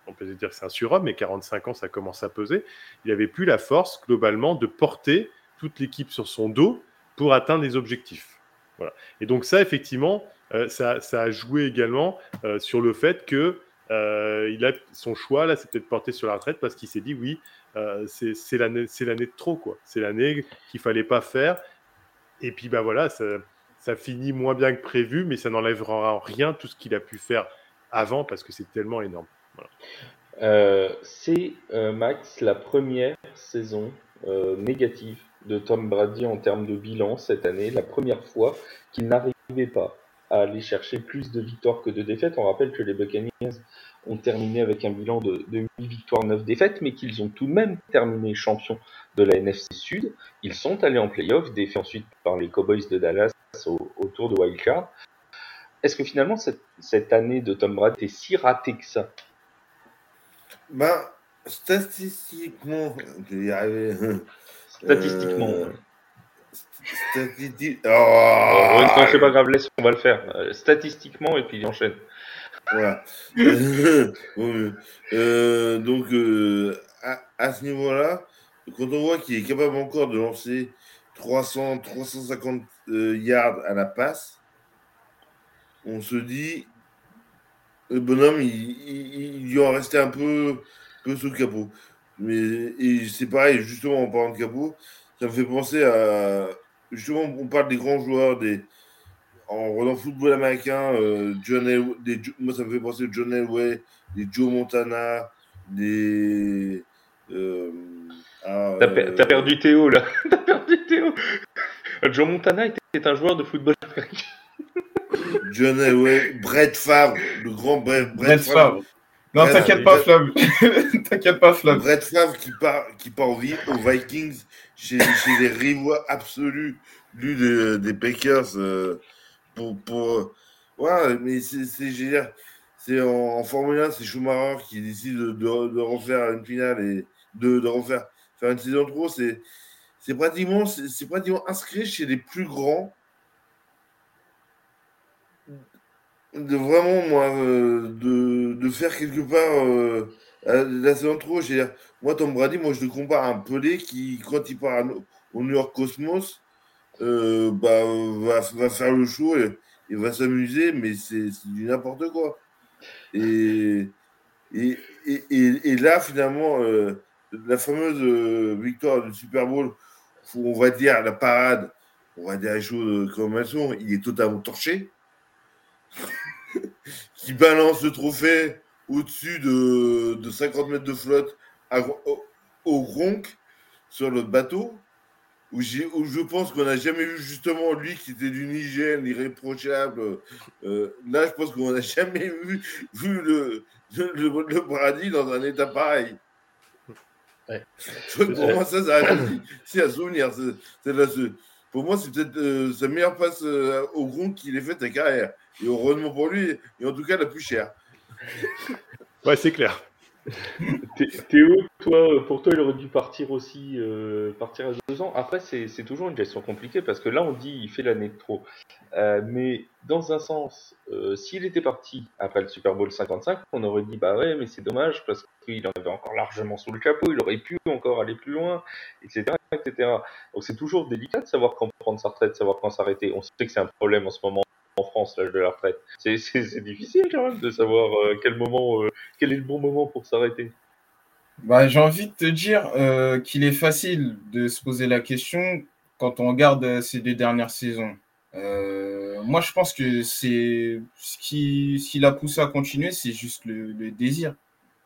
on peut dire que c'est un surhomme, mais 45 ans, ça commence à peser. Il avait plus la force, globalement, de porter toute l'équipe sur son dos pour atteindre les objectifs. Voilà. Et donc ça, effectivement, ça, a joué également sur le fait que euh, il a son choix là, c'est peut-être porté sur la retraite parce qu'il s'est dit oui, euh, c'est l'année, de trop quoi. C'est l'année qu'il fallait pas faire. Et puis bah voilà, ça, ça finit moins bien que prévu, mais ça n'enlèvera en rien tout ce qu'il a pu faire avant parce que c'est tellement énorme. Euh, c'est Max la première saison euh, négative de Tom Brady en termes de bilan cette année, la première fois qu'il n'arrivait pas à aller chercher plus de victoires que de défaites. On rappelle que les Buccaneers ont terminé avec un bilan de, 8 victoires, 9 défaites, mais qu'ils ont tout de même terminé champions de la NFC Sud. Ils sont allés en playoff, défaits ensuite par les Cowboys de Dallas au, tour de Wildcard. Est-ce que finalement cette, année de Tom Brady est si ratée que ça? Bah, statistiquement, je. Statistiquement. Euh, Statistiquement. Oh, c'est pas grave, laisse, on va le faire. Euh, statistiquement, et puis il enchaîne. Voilà. euh, donc, euh, à, à, ce niveau-là, quand on voit qu'il est capable encore de lancer 300, 350 euh, yards à la passe, on se dit, le bonhomme, il, il, il en restait un peu, peu sous le capot. Mais c'est pareil, justement, en parlant de capot, ça me fait penser à. Justement, on parle des grands joueurs, des, en, football américain, euh, John des, moi ça me fait penser à John Elway, des Joe Montana, des. Euh, ah, T'as euh, perdu Théo là. T'as perdu Théo. Joe Montana était un joueur de football américain. John Elway, Brett Favre, le grand Brett, Brett Favre. Non, t'inquiète pas, Flav. t'inquiète pas, Flav. Brett Favre qui part, qui part aux Vikings chez, chez les rivaux absolus des Packers. Euh, pour, pour, ouais, mais c'est, c'est en, en, Formule 1, c'est Schumacher qui décide de, de, refaire une finale et de, de, refaire faire une saison trop. C'est, pratiquement, c'est, pratiquement inscrit chez les plus grands. De vraiment, moi, euh, de, de, faire quelque part euh, la saison trop. Moi, Tom Brady, moi, je le compare à un Pelé qui, quand il part au New York Cosmos, euh, bah, va, va, faire le show et, va s'amuser, mais c'est du n'importe quoi. Et, et, et, là, finalement, euh, la fameuse victoire du Super Bowl, on va dire la parade, on va dire les choses comme elles sont, il est totalement torché. qui balance le trophée au-dessus de, de, 50 mètres de flotte au, au Gronk sur le bateau où, où, je pense qu'on n'a jamais vu justement lui qui était d'une hygiène irréprochable. Euh, là, je pense qu'on n'a jamais vu, vu le, le, le, paradis dans un état pareil. Ouais. Pour moi, ça, c'est un souvenir. Pour moi, c'est peut-être euh, sa meilleure passe euh, au groupe qu'il ait fait à carrière. Et heureusement pour lui, et en tout cas la plus chère. Ouais, c'est clair. Théo, toi, pour toi, il aurait dû partir aussi, euh, partir à deux ans. Après, c'est toujours une question compliquée parce que là, on dit il fait l'année de trop. Euh, mais dans un sens, euh, s'il était parti après le Super Bowl 55, on aurait dit bah ouais, mais c'est dommage parce qu'il en avait encore largement sous le capot, il aurait pu encore aller plus loin, etc. etc. Donc c'est toujours délicat de savoir quand prendre sa retraite, de savoir quand s'arrêter. On sait que c'est un problème en ce moment en France, l'âge de la retraite. C'est difficile quand même de savoir euh, quel moment, euh, quel est le bon moment pour s'arrêter. Bah, J'ai envie de te dire euh, qu'il est facile de se poser la question quand on regarde ces deux dernières saisons. moi, je pense que c'est ce qui, l'a poussé à continuer, c'est juste le, le désir.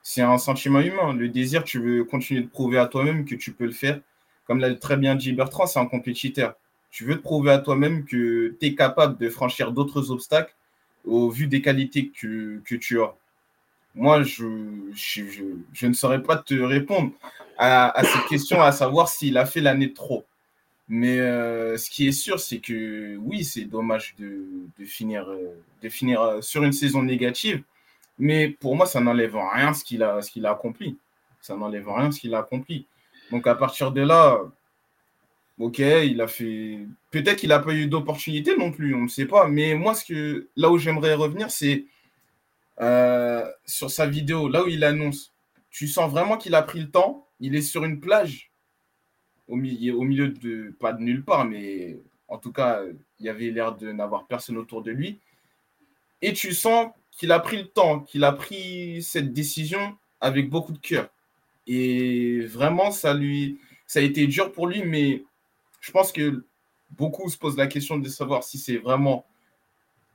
C'est un sentiment humain. Le désir, tu veux continuer de prouver à toi-même que tu peux le faire. Comme l'a très bien dit Bertrand, c'est un compétiteur tu veux te prouver à toi-même que tu es capable de franchir d'autres obstacles au vu des qualités que, que tu as. Moi, je, je, ne saurais pas te répondre à, cette question, à savoir s'il a fait l'année trop. Mais euh, ce qui est sûr, c'est que oui, c'est dommage de, de, finir, de finir sur une saison négative. Mais pour moi, ça n'enlève rien ce qu'il a, ce qu'il a accompli. Ça n'enlève rien ce qu'il a accompli. Donc à partir de là, Ok, il a fait. Peut-être qu'il n'a pas eu d'opportunité non plus, on ne sait pas. Mais moi, ce que là où j'aimerais revenir, c'est euh, sur sa vidéo, là où il annonce. Tu sens vraiment qu'il a pris le temps. Il est sur une plage, au, milieu, au milieu de pas de nulle part, mais en tout cas, il y avait l'air de n'avoir personne autour de lui. Et tu sens qu'il a pris le temps, qu'il a pris cette décision avec beaucoup de cœur. Et vraiment, ça lui, ça a été dur pour lui, mais je pense que beaucoup se posent la question de savoir si c'est vraiment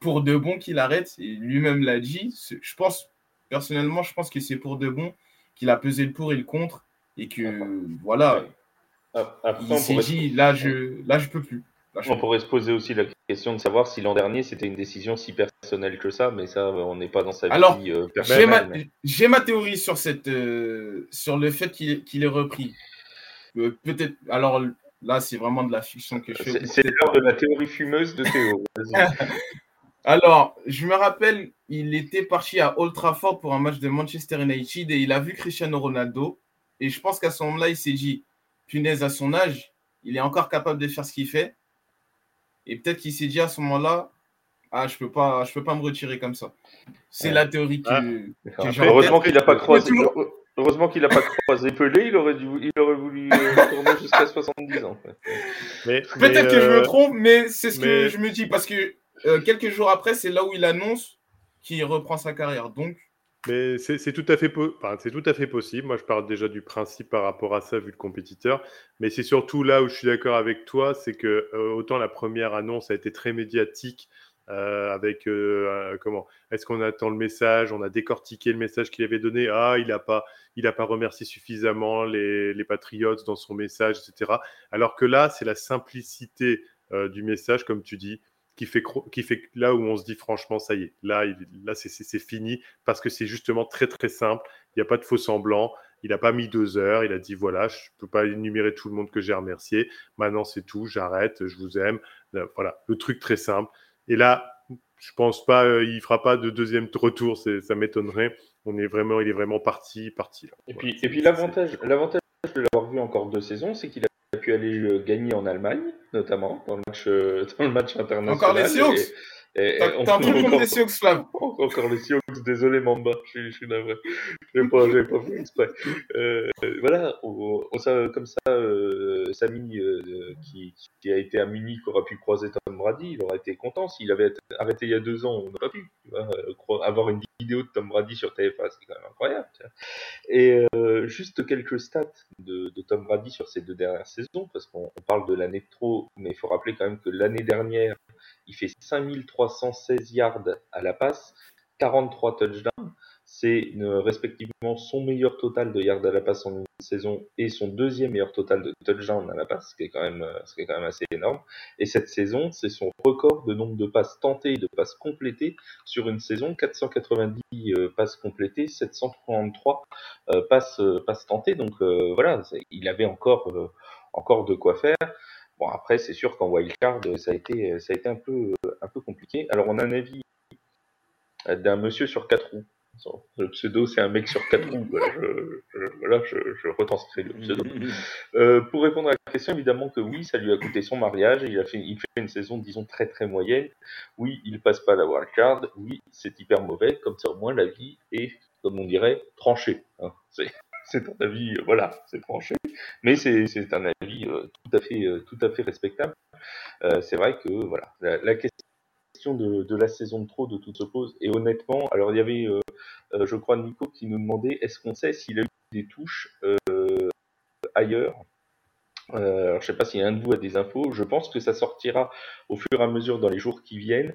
pour de bon qu'il arrête. Et lui-même l'a dit. Je pense, personnellement, je pense que c'est pour de bon qu'il a pesé le pour et le contre. et que voilà, Après, il s'est dit là je là je peux plus. Là, je on pourrait se poser aussi la question de savoir si l'an dernier c'était une décision si personnelle que ça, mais ça, on n'est pas dans sa Alors, vie euh, J'ai personnelle. ma, j'ai ma théorie sur, cette, euh, sur le fait qu'il qu'il ait repris. Euh, peut-être. Alors là, c'est vraiment de la fiction que je fais. C'est l'heure de la théorie fumeuse de Théo. Alors, je me rappelle, il était parti à Old Trafford pour un match de Manchester United et il a vu Cristiano Ronaldo. Et je pense qu'à ce moment-là, il s'est dit, punaise, à son âge, il est encore capable de faire ce qu'il fait. Et peut-être qu'il s'est dit à ce moment-là, ah, je peux pas, je peux pas me retirer comme ça. C'est Ouais. la théorie que, Ah. que Heureusement qu'il n'a pas croisé. toujours- Heureusement qu'il n'a pas croisé Pelé, il aurait, dû, il aurait voulu euh, tourner jusqu'à 70 ans. Mais, Peut-être que je me euh, trompe, mais c'est ce que je me dis parce que euh, quelques jours après, c'est là où il annonce qu'il reprend sa carrière. Donc, Mais c'est tout, à fait po- enfin, c'est tout à fait possible. Moi, je parle déjà du principe par rapport à ça, vu le compétiteur. Mais c'est surtout là où je suis d'accord avec toi, c'est que euh, autant la première annonce a été très médiatique, euh, avec euh, comment Est-ce qu'on attend le message? On a décortiqué le message qu'il avait donné. Ah, il n'a pas, il a pas remercié suffisamment les, les Patriots dans son message, etc. Alors que là, c'est la simplicité euh, du message, comme tu dis, qui fait, qui fait là où on se dit franchement, ça y est, là, là c'est- fini parce que c'est justement très très simple. Il n'y a pas de faux semblant. Il n'a pas mis deux heures. Il a dit voilà, je ne peux pas énumérer tout le monde que j'ai remercié. Maintenant, c'est tout. J'arrête. Je vous aime. Voilà, le truc très simple. Et là, je pense pas, euh, il fera pas de deuxième retour. c'est- Ça m'étonnerait. On est vraiment, il est vraiment parti, parti là. Et Voilà, puis, et puis c'est- l'avantage, l'avantage de l'avoir vu encore deux saisons, c'est qu'il a pu aller euh, gagner en Allemagne, notamment dans le match, euh, dans le match international. Encore les Sioux Et- t'as un contre encore- les Sioux, Flav Encore les Sioux, désolé Mamba, je suis, je navré. J'ai pas, j'ai pas fait exprès. Euh, voilà, on, on- ça, comme ça, euh, Samy, euh, qui, qui a été à Munich, aura pu croiser Tom Brady, il aurait été content. S'il avait été arrêté il y a deux ans, on n'aurait pas pu. vois, euh, avoir une vidéo de Tom Brady sur TFA, c'est quand même incroyable. tu vois. Et juste quelques stats de, de Tom Brady sur ces deux dernières saisons, parce qu'on on parle de l'année de trop, mais il faut rappeler quand même que l'année dernière, il fait 5316 yards à la passe, 43 touchdowns. C'est respectivement son meilleur total de yards à la passe en une saison et son deuxième meilleur total de touchdowns à la passe, ce qui est quand même, ce qui est quand même assez énorme. Et cette saison, c'est son record de nombre de passes tentées et de passes complétées sur une saison, 490 euh, passes complétées, 733 euh, passes, euh, passes tentées. Donc euh, voilà, il avait encore, encore de quoi faire. Bon après, c'est sûr qu'en wildcard, euh, ça a été, ça a été un peu, euh, un peu compliqué. Alors on a un avis euh, d'un monsieur sur quatre roues. Le pseudo, c'est un mec sur quatre roues. Voilà, je, je- voilà, je, je retranscris le pseudo. Euh, pour répondre à la question, évidemment que oui, ça lui a coûté son mariage. Il a fait, il fait une saison, disons, très très moyenne. Oui, il passe pas la wildcard. Oui, c'est hyper mauvais. Comme ça, au moins, la vie est, comme on dirait, tranchée. hein. C'est, c'est un avis, euh, voilà, c'est tranché. Mais c'est, un avis euh, tout à fait, euh, tout à fait respectable. C'est vrai que voilà, la, question de, de la saison de trop de toute se pose. Et honnêtement, alors il y avait, je crois, Nico qui nous demandait est-ce qu'on sait s'il a eu des touches ailleurs? Alors, je sais pas si un de vous a des infos. Je pense que ça sortira au fur et à mesure dans les jours qui viennent.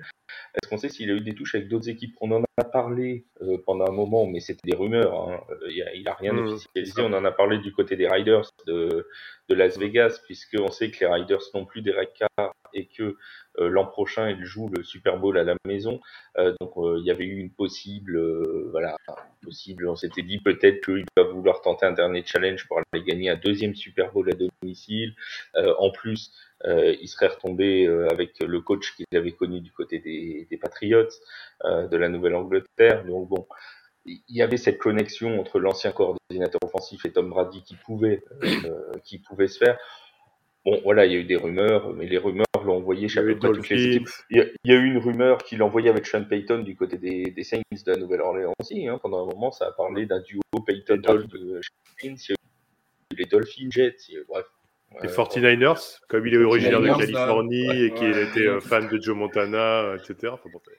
Est-ce qu'on sait s'il a eu des touches avec d'autres équipes? On en a parlé euh, pendant un moment, mais c'était des rumeurs. Hein. Euh, Il, a, rien Mmh, officialisé. On en a parlé du côté des Riders de, de Las Vegas, puisqu'on sait que les Riders n'ont plus des Car et que euh, l'an prochain ils jouent le Super Bowl à la maison. Euh, donc euh, il y avait eu une possible, euh, voilà, possible. On s'était dit peut-être qu'il va vouloir tenter un dernier challenge pour aller gagner un deuxième Super Bowl à domicile. Euh, en plus, euh, il serait retombé euh, avec le coach qu'il avait connu du côté des, des Patriots euh, de la Nouvelle-Angleterre. Donc bon, il y avait cette connexion entre l'ancien coordinateur offensif et Tom Brady qui pouvait, euh, qui pouvait se faire. Bon, voilà, il y a eu des rumeurs, mais les rumeurs l'ont envoyé chez toutes les équipes. Il y, a, il y a eu une rumeur qu'il envoyait avec Sean Payton du côté des, des Saints de la Nouvelle-Orléans aussi. Hein. Pendant un moment, ça a parlé d'un duo Payton Les Dolphins. de Saints, il y a eu les Dolphins Jets, bref. Les Euh, 49ers, comme il est originaire de 49ers, là. Californie Ouais, et qu'il ouais. était euh, fan de Joe Montana, euh, etc.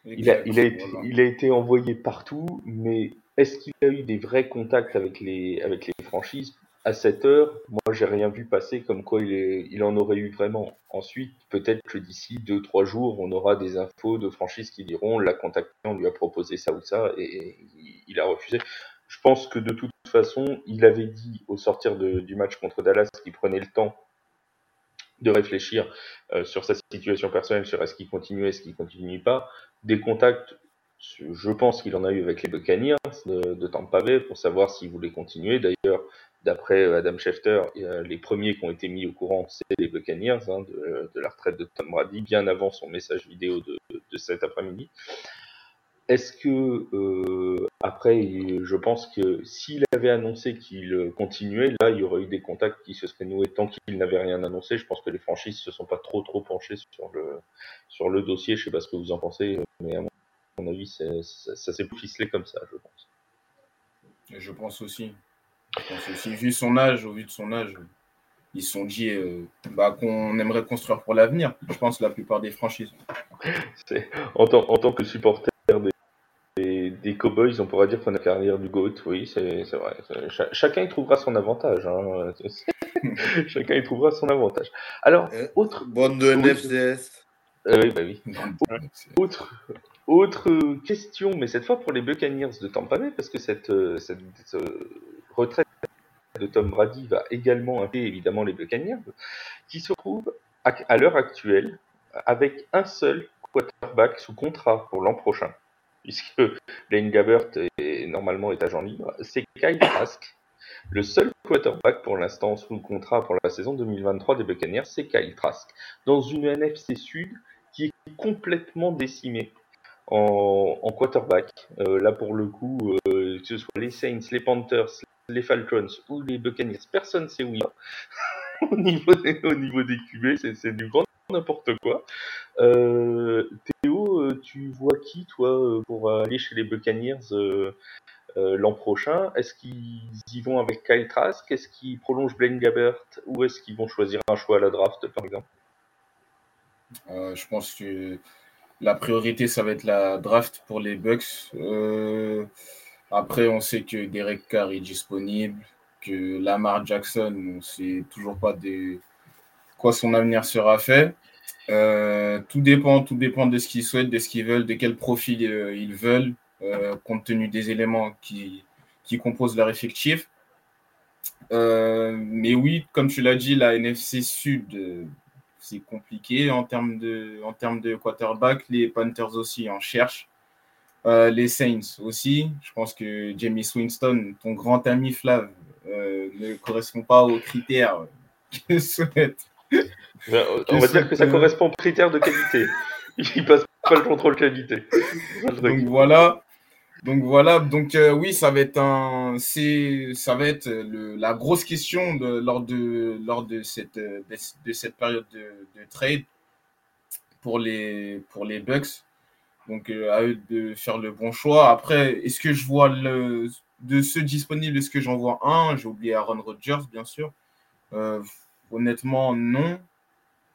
Il a, il, a été, Voilà. il a été envoyé partout, mais est-ce qu'il a eu des vrais contacts avec les, avec les franchises À cette heure, moi, j'ai rien vu passer comme quoi il, est, il en aurait eu vraiment. Ensuite, peut-être que d'ici deux, trois jours, on aura des infos de franchises qui diront on l'a contacté, on lui a proposé ça ou ça, et, il a refusé. Je pense que de toute façon, il avait dit au sortir du match contre Dallas qu'il prenait le temps de réfléchir euh, sur sa situation personnelle, sur est-ce qu'il continue, est-ce qu'il continue pas. Des contacts, je pense qu'il en a eu avec les Buccaneers de, de Tampa pour savoir s'il voulait continuer. D'ailleurs, d'après euh, Adam Schefter, les premiers qui ont été mis au courant, c'est les Buccaneers hein, de, la retraite de Tom Brady, bien avant son message vidéo de cet après-midi. Est-ce que euh, après, je pense que s'il avait annoncé qu'il continuait, là, il y aurait eu des contacts qui se seraient noués tant qu'il n'avait rien annoncé. Je pense que les franchises se sont pas trop trop penchées sur le sur le dossier. Je sais pas ce que vous en pensez, mais à mon avis, ça, ça s'est ficelé comme ça, je pense. Je pense aussi. Je pense aussi, vu son âge, au vu de son âge, ils se sont dit euh, bah, qu'on aimerait construire pour l'avenir. Je pense la plupart des franchises. En tant, en tant que supporter des, des Cowboys, on pourra dire qu'on a la carrière du GOAT, oui, c'est vrai. chacun y trouvera son avantage. Hein. chacun y trouvera son avantage. Alors, Euh, autre. Bande de NFCS. Euh, oui, bah oui. Autre, autre question, mais cette fois pour les Buccaneers de Tampa Bay, parce que cette, euh, cette, retraite de Tom Brady va également impliquer évidemment les Buccaneers, qui se retrouvent à, à l'heure actuelle avec un seul quarterback sous contrat pour l'an prochain, puisque Lane Gabbert est, normalement est agent libre, c'est Kyle Trask. Le seul quarterback pour l'instant sous contrat pour la saison 2023 des Buccaneers, c'est Kyle Trask, dans une NFC Sud qui est complètement décimée en, en quarterback. Euh, là, pour le coup, euh, que ce soit les Saints, les Panthers, les Falcons ou les Buccaneers, personne ne sait où il va. au, niveau des, au niveau des QB, c'est du grand n'importe quoi. Euh, Théo, euh, tu vois qui, toi, euh, pour aller chez les Buccaneers euh, l'an prochain? Est-ce qu'ils y vont avec Kyle Trask? Est-ce qu'ils prolongent Blaine Gabbert? Ou est-ce qu'ils vont choisir un choix à la draft, par exemple? Je pense que la priorité, ça va être la draft pour les Bucks. Après, on sait que Derek Carr est disponible, que Lamar Jackson, on sait toujours pas de quoi son avenir sera fait. Euh, tout dépend, tout dépend de ce qu'ils souhaitent, de ce qu'ils veulent, de quel profil euh, ils veulent, euh, compte tenu des éléments qui, qui composent leur effectif. Mais oui, comme tu l'as dit, la NFC Sud, c'est compliqué en termes de, en termes de quarterback. Les Panthers aussi en cherchent. Les Saints aussi. Je pense que Jamie Winston, ton grand ami Flav, ne correspond pas aux critères que souhaite. On va dire que ça correspond aux critères de qualité. Il passe pas le contrôle qualité. Donc voilà. Donc voilà, donc euh, oui, ça va être un, c'est, ça va être le, la grosse question de, lors de lors de cette de, de cette période de, de, trade pour les pour les Bucks. Donc euh, à eux de faire le bon choix. Après, est-ce que je vois le de ceux disponibles, est-ce que j'en vois un? J'ai oublié Aaron Rodgers, bien sûr. Euh, honnêtement, non.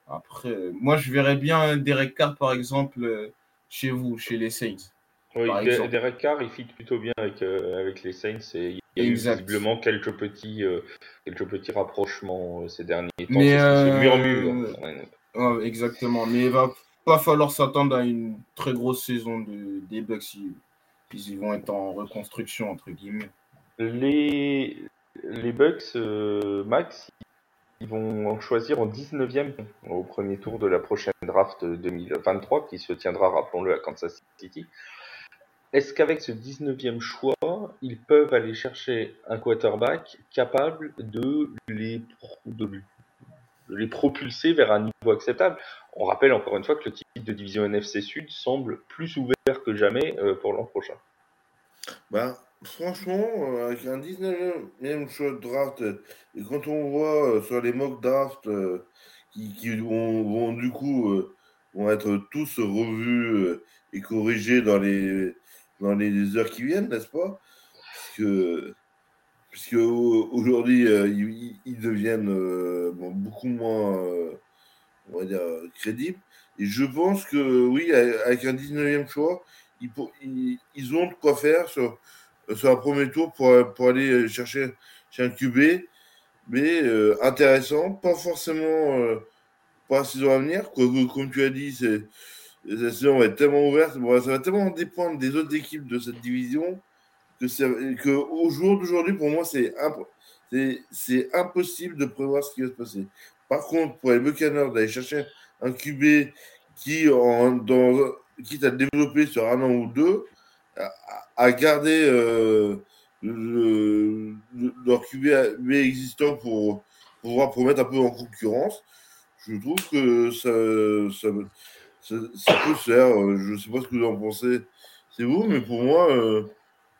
Après, moi, je verrais bien Derek Carr, par exemple, chez vous, chez les Saints. Oui, Derek Carr, il fit plutôt bien avec, euh, avec les Saints et il y a exact. eu visiblement quelques petits, euh, quelques petits rapprochements euh, ces derniers temps. Mais murmure. Ouais, exactement. Mais il va pas falloir s'attendre à une très grosse saison de, des Bucks. Ils, ils vont être en reconstruction, entre guillemets. Les, les Bucks, Max, ils vont en choisir en 19e au premier tour de la prochaine draft 2023 qui se tiendra, rappelons-le, à Kansas City. Est-ce qu'avec ce 19e choix, ils peuvent aller chercher un quarterback capable de les, les propulser vers un niveau acceptable? On rappelle encore une fois que le titre de division NFC Sud semble plus ouvert que jamais pour l'an prochain. Bah, franchement, avec un 19e choix de draft, et quand on voit sur les mock drafts qui, qui vont, vont, du coup vont être tous revus et corrigés dans les dans les heures qui viennent, n'est-ce pas? Puisque, puisque aujourd'hui, euh, ils, ils, deviennent euh, beaucoup moins, euh, on va dire, crédibles. Et je pense que, oui, avec un 19e choix, ils, ils, ils ont de quoi faire sur, sur un premier tour pour, pour aller chercher chez un QB, mais intéressant, pas forcément pour la saison à venir. Quoi, comme tu as dit, c'est la saison va être tellement ouverte, bon, ça va tellement dépendre des autres équipes de cette division que, que au jour d'aujourd'hui, pour moi, c'est c'est impossible de prévoir ce qui va se passer. Par contre, pour les Buccaneers d'aller chercher un QB qui, en, dans, quitte à développer sur un an ou deux, garder euh, le, leur QB existant pour, pouvoir promettre un peu en concurrence, je trouve que ça, ça, peut se faire. Je ne sais pas ce que vous en pensez, c'est vous, mais pour moi, euh,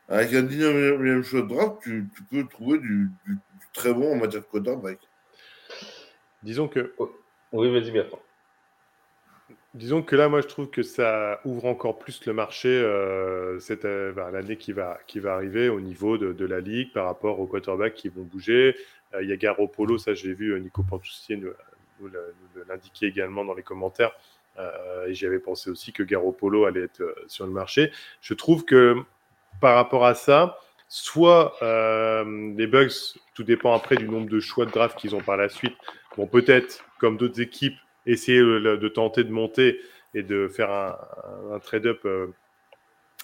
avec un 19e choix de draft, tu, peux trouver du, très bon en matière de quarterback. Disons que. Oh, oui, vas-y, bien. Disons que là, moi, je trouve que ça ouvre encore plus le marché euh, euh bah, l'année qui va, qui va arriver au niveau de, la ligue par rapport aux quarterbacks qui vont bouger. Euh, il y a Garo Polo, ça j'ai vu euh, Nico Pantoussier nous, nous, l'indiquer également dans les commentaires. et j'y avais pensé aussi que Garo Polo allait être sur le marché. Je trouve que par rapport à ça, soit les Bugs, tout dépend après du nombre de choix de draft qu'ils ont par la suite, vont peut-être, comme d'autres équipes, essayer de tenter de monter et de faire un, trade-up euh,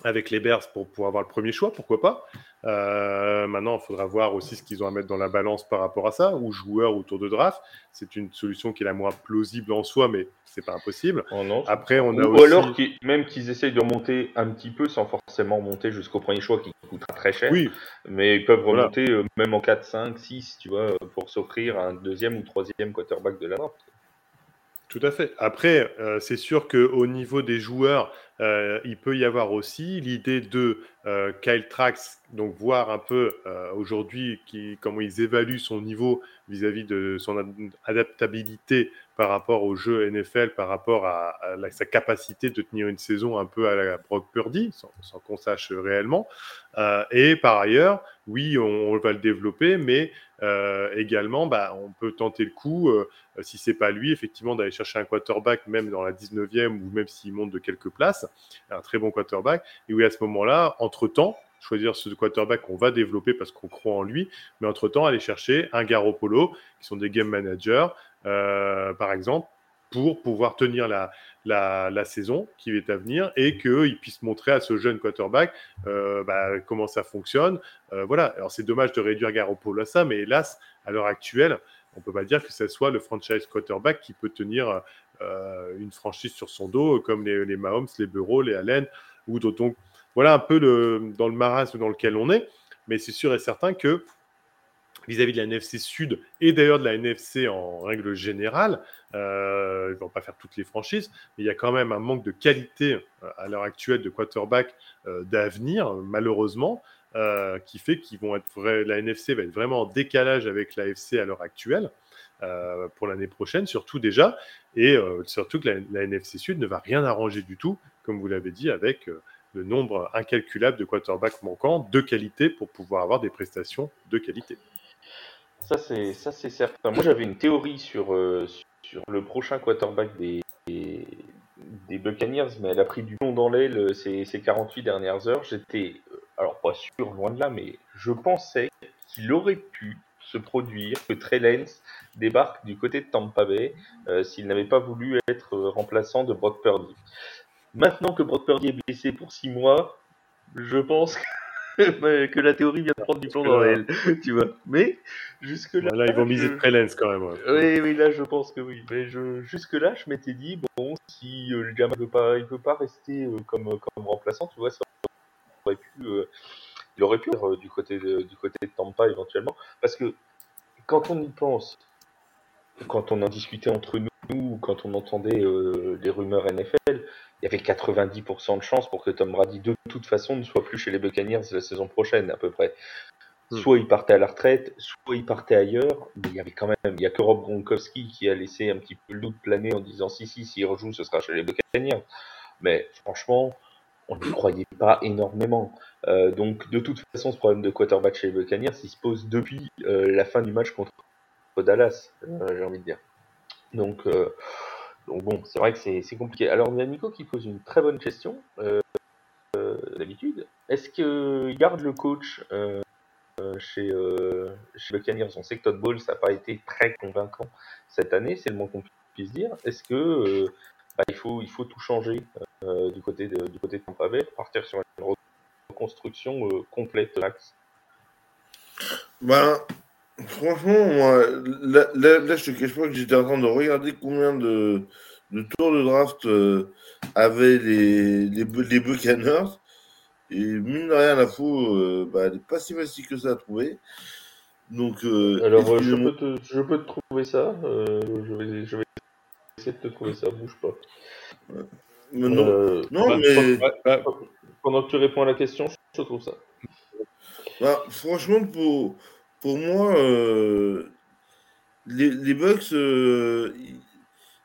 avec les Bears pour pouvoir avoir le premier choix, pourquoi pas. Euh, maintenant, il faudra voir aussi ce qu'ils ont à mettre dans la balance par rapport à ça, ou joueurs autour de draft. C'est une solution qui est la moins plausible en soi, mais c'est pas impossible. Oh Après, on a ou, aussi... alors même qu'ils essayent de remonter un petit peu sans forcément monter jusqu'au premier choix qui coûtera très cher. Oui. Mais ils peuvent remonter euh, même en 4, 5, 6, tu vois, pour s'offrir un deuxième ou troisième quarterback de la draft. Tout à fait. Après, euh, c'est sûr qu'au niveau des joueurs, euh, il peut y avoir aussi l'idée de euh, Kyle Trax, donc voir un peu aujourd'hui comment ils évaluent son niveau vis-à-vis de son adaptabilité par rapport au jeu NFL, par rapport à, sa capacité de tenir une saison un peu à la Brock Purdy, sans, qu'on sache réellement. et par ailleurs, oui, on, va le développer, mais également, bah, on peut tenter le coup, si c'est pas lui, effectivement, d'aller chercher un quarterback, même dans la 19e ou même s'il monte de quelques places, un très bon quarterback. Et oui, à ce moment-là, entre-temps, choisir ce quarterback qu'on va développer parce qu'on croit en lui, mais entre-temps, aller chercher un Garoppolo, qui sont des game managers, euh, par exemple, pour pouvoir tenir la, saison qui est à venir et qu'il puisse montrer à ce jeune quarterback euh, bah, comment ça fonctionne. Euh, voilà, alors c'est dommage de réduire Garoppolo à ça, mais hélas, à l'heure actuelle, on ne peut pas dire que ce soit le franchise quarterback qui peut tenir une franchise sur son dos, comme les, Mahomes, les Bureaux, les Allen ou d'autres. Donc voilà un peu dans le marasme dans lequel on est, mais c'est sûr et certain que vis-à-vis de la NFC Sud et d'ailleurs de la NFC en règle générale. Euh, ils ne vont pas faire toutes les franchises, mais il y a quand même un manque de qualité euh, à l'heure actuelle de quarterback euh, d'avenir, malheureusement, qui fait qu'ils vont être la NFC va être vraiment en décalage avec la FC à l'heure actuelle. pour l'année prochaine, surtout déjà, et surtout que la, la, NFC Sud ne va rien arranger du tout, comme vous l'avez dit, avec le nombre incalculable de quarterbacks manquants de qualité pour pouvoir avoir des prestations de qualité. Ça, c'est, ça, c'est certain. Moi, j'avais une théorie sur, euh, sur le prochain quarterback des, des, Buccaneers, mais elle a pris du long dans l'aile euh, ces, ces 48 dernières heures. J'étais, euh, alors pas sûr, loin de là, mais je pensais qu'il aurait pu se produire que Trey Lance débarque du côté de Tampa Bay s'il n'avait pas voulu être remplaçant de Brock Purdy. Maintenant que Brock Purdy est blessé pour 6 mois, je pense que que la théorie vient de prendre du plomb dans elle, tu vois. Mais jusque-là. Là, ils vont miser de Prelens quand même. Oui, oui, là, je pense que oui. Mais je... jusque-là, je m'étais dit, bon, si euh, le gamin ne veut pas, il veut pas rester euh, comme, comme remplaçant, tu vois, ça aurait pu. Euh, il aurait pu être du côté de, du côté de Tampa éventuellement. Parce que quand on y pense, quand on en discutait entre nous, quand on entendait les rumeurs NFL, il y avait 90% de chances pour que Tom Brady, de toute façon, ne soit plus chez les Buccaneers la saison prochaine, à peu près. Hmm. Soit il partait à la retraite, soit il partait ailleurs, mais il y avait quand même, il y a que Rob Gronkowski qui a laissé un petit peu le doute planer en disant si, si, s'il rejoue, ce sera chez les Buccaneers. Mais franchement, on ne croyait pas énormément. Euh, donc, de toute façon, ce problème de quarterback chez les Buccaneers, il se pose depuis euh, la fin du match contre Dallas, euh, j'ai envie de dire. Donc, donc bon, c'est vrai que c'est compliqué. Alors, y a Nico qui pose une très bonne question, euh, euh, d'habitude. Est-ce qu'il garde le coach euh, chez, chez Buccaneers? On sait que Todd Bowles n'a pas été très convaincant cette année, c'est le moins qu'on puisse dire. Est-ce que bah, il, faut, il faut tout changer du côté de, du côté de Tampa Bay, partir sur une reconstruction complète, Max? Ben, franchement, moi, là, là, là, je te cache pas que j'étais en train de regarder combien de, de tours de draft avaient les, les, les Buccaneers. Et mine de rien, la faux, bah, elle n'est pas si facile que ça à trouver. Donc, Alors, je peux, te, je peux, te, trouver ça. je, vais, je vais essayer de te trouver ça, bouge pas. Mais non, euh, non bah, mais... Bah, pendant que tu réponds à la question, je trouve ça. Bah, franchement, pour, pour moi, euh, les, les Bucks, euh,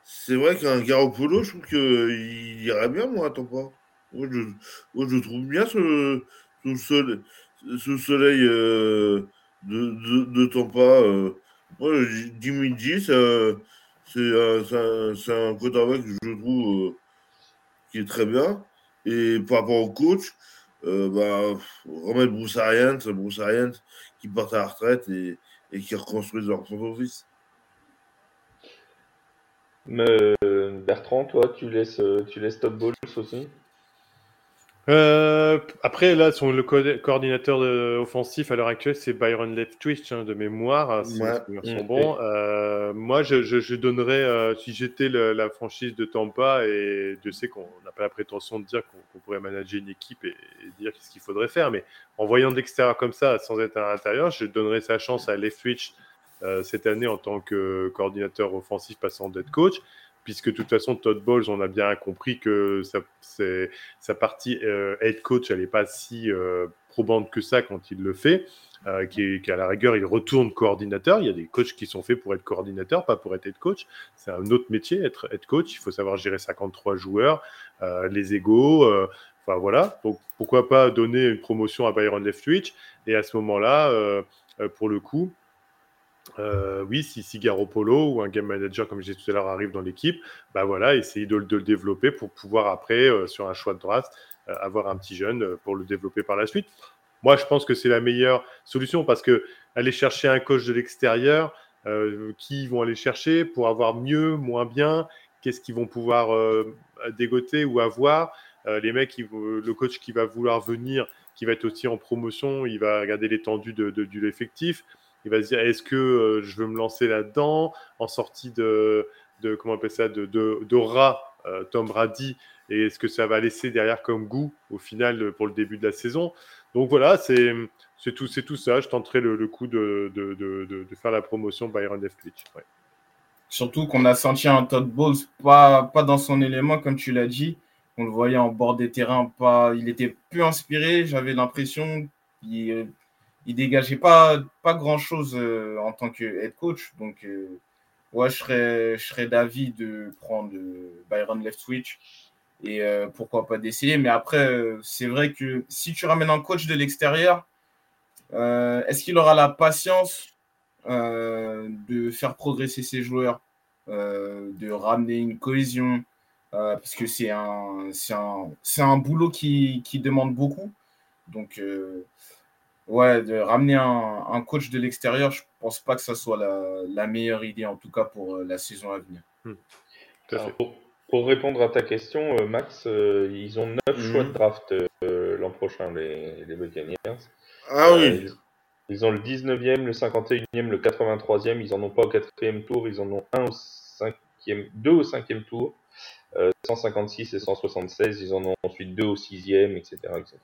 c'est vrai qu'un Garoppolo, je trouve qu'il irait bien, moi, attends pas. Moi, je, trouve bien ce, ce soleil, soleil de, de, Tampa. moi, Jimmy G, c'est un, un, un que je trouve qui est très bien. Et par rapport au coach, euh, bah, remettre Bruce Arians, Bruce Arians qui part à la retraite et, et qui reconstruit leur son office. Mais Bertrand, toi, tu laisses, tu laisses Top Balls aussi? Euh, après, là, son, le co coordinateur de, offensif à l'heure actuelle, c'est Byron Leftwich, hein, de mémoire, hein, si ouais. mes sont bons. Euh, moi, je, je, je donnerais, euh, si j'étais la franchise de Tampa, et je sais qu'on n'a pas la prétention de dire qu'on qu pourrait manager une équipe et, et dire ce qu'il faudrait faire, mais en voyant de l'extérieur comme ça, sans être à l'intérieur, je donnerais sa chance à Leftwich euh, cette année en tant que coordinateur offensif passant d'être coach puisque de toute façon, Todd Bowles, on a bien compris que sa, partie euh, head coach, elle n'est pas si euh, probante que ça quand il le fait, euh, qu'à la rigueur, il retourne coordinateur. Il y a des coachs qui sont faits pour être coordinateur, pas pour être head coach. C'est un autre métier, être head coach. Il faut savoir gérer 53 joueurs, euh, les égaux. Enfin voilà, pourquoi pas donner une promotion à Byron Leftwich? Et à ce moment-là, pour le coup, euh, oui, si, si Garoppolo ou un game manager, comme je disais tout à l'heure, arrive dans l'équipe, bah voilà, essayer de, le développer pour pouvoir après, euh, sur un choix de draft, euh, avoir un petit jeune pour le développer par la suite. Moi, je pense que c'est la meilleure solution parce que aller chercher un coach de l'extérieur, qui vont aller chercher pour avoir mieux, moins bien, qu'est-ce qu'ils vont pouvoir dégoter ou avoir. les mecs, le coach qui va vouloir venir, qui va être aussi en promotion, il va regarder l'étendue de, de l'effectif il va se dire est-ce que euh, je veux me lancer là-dedans? En sortie de, comment on appelle ça de, de, de rat euh, Tom Brady et est-ce que ça va laisser derrière comme goût au final pour le début de la saison? Donc voilà c'est c'est tout c'est tout ça. Je tenterai le, coup de, de, de, faire la promotion Byron Leftwich ouais. surtout qu'on a senti un Todd Bowles pas pas dans son élément comme tu l'as dit. On le voyait en bord des terrains pas il était plus inspiré j'avais l'impression il dégageait pas, pas grand chose euh, en tant que head coach. Donc, euh, ouais, je serais, je serais d'avis de prendre euh, Byron Leftwich et euh, pourquoi pas d'essayer. Mais après, c'est vrai que si tu ramènes un coach de l'extérieur, est-ce qu'il aura la patience de faire progresser ses joueurs, de ramener une cohésion Parce que c'est un, un, un boulot qui, qui demande beaucoup. Donc, Ouais, de ramener un, un coach de l'extérieur, je pense pas que ça soit la, la, meilleure idée, en tout cas pour euh, la saison à venir. Mmh. Alors, pour, pour, répondre à ta question, euh, Max, euh, ils ont 9 mmh. choix de draft euh, l'an prochain, les, les Buccaneers. Ah oui. Ils, ils, ont le 19e, le 51e, le 83e. Ils en ont pas au 4e tour, ils en ont un au 5e, deux au 5e tour. 156 et 176, ils en ont ensuite deux au 6e, etc. etc.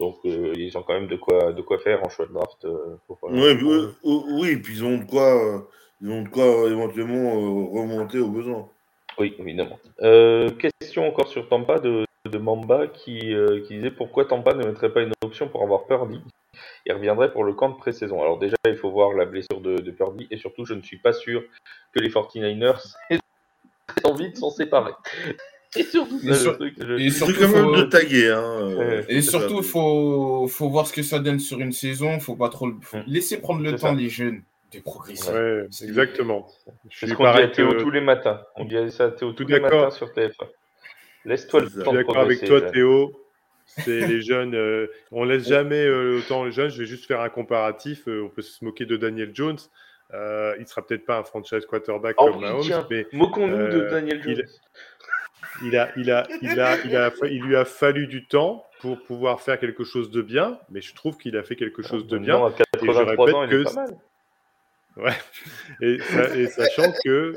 Donc euh, ils ont quand même de quoi de quoi faire en choix de draft. Euh, oui, puis ils ont de quoi ils ont de quoi éventuellement euh, remonter au besoin. Oui, évidemment. Euh, question encore sur Tampa de, de Mamba qui, euh, qui disait pourquoi Tampa ne mettrait pas une option pour avoir Purdy? Il reviendrait pour le camp de pré-saison. Alors déjà, il faut voir la blessure de, de Purdy et surtout, je ne suis pas sûr que les 49ers aient envie de s'en séparer. Et surtout, et sur... surtout quand même faut... de taguer. Hein, ouais. Et surtout, il faut, faut voir ce que ça donne sur une saison. faut pas trop faut mmh. laisser prendre le temps ça. les jeunes de progresser. Ouais, exactement. Je suis dit à Théo que... tous les matins. On dit ça à Théo tous les matins sur TF1. Laisse-toi le temps. Je suis d'accord avec toi, Théo. C'est les jeunes. Euh, on laisse jamais euh, autant les jeunes. Je vais juste faire un comparatif. Euh, on peut se moquer de Daniel Jones. Euh, il sera peut-être pas un franchise quarterback oh, comme Mahomes, mais moquons-nous de Daniel Jones. Il... il, a, il, a, il, a, il, a, il lui a fallu du temps pour pouvoir faire quelque chose de bien, mais je trouve qu'il a fait quelque chose de bien. À 83 ans, il est pas mal. Ouais. Et, et, sachant que,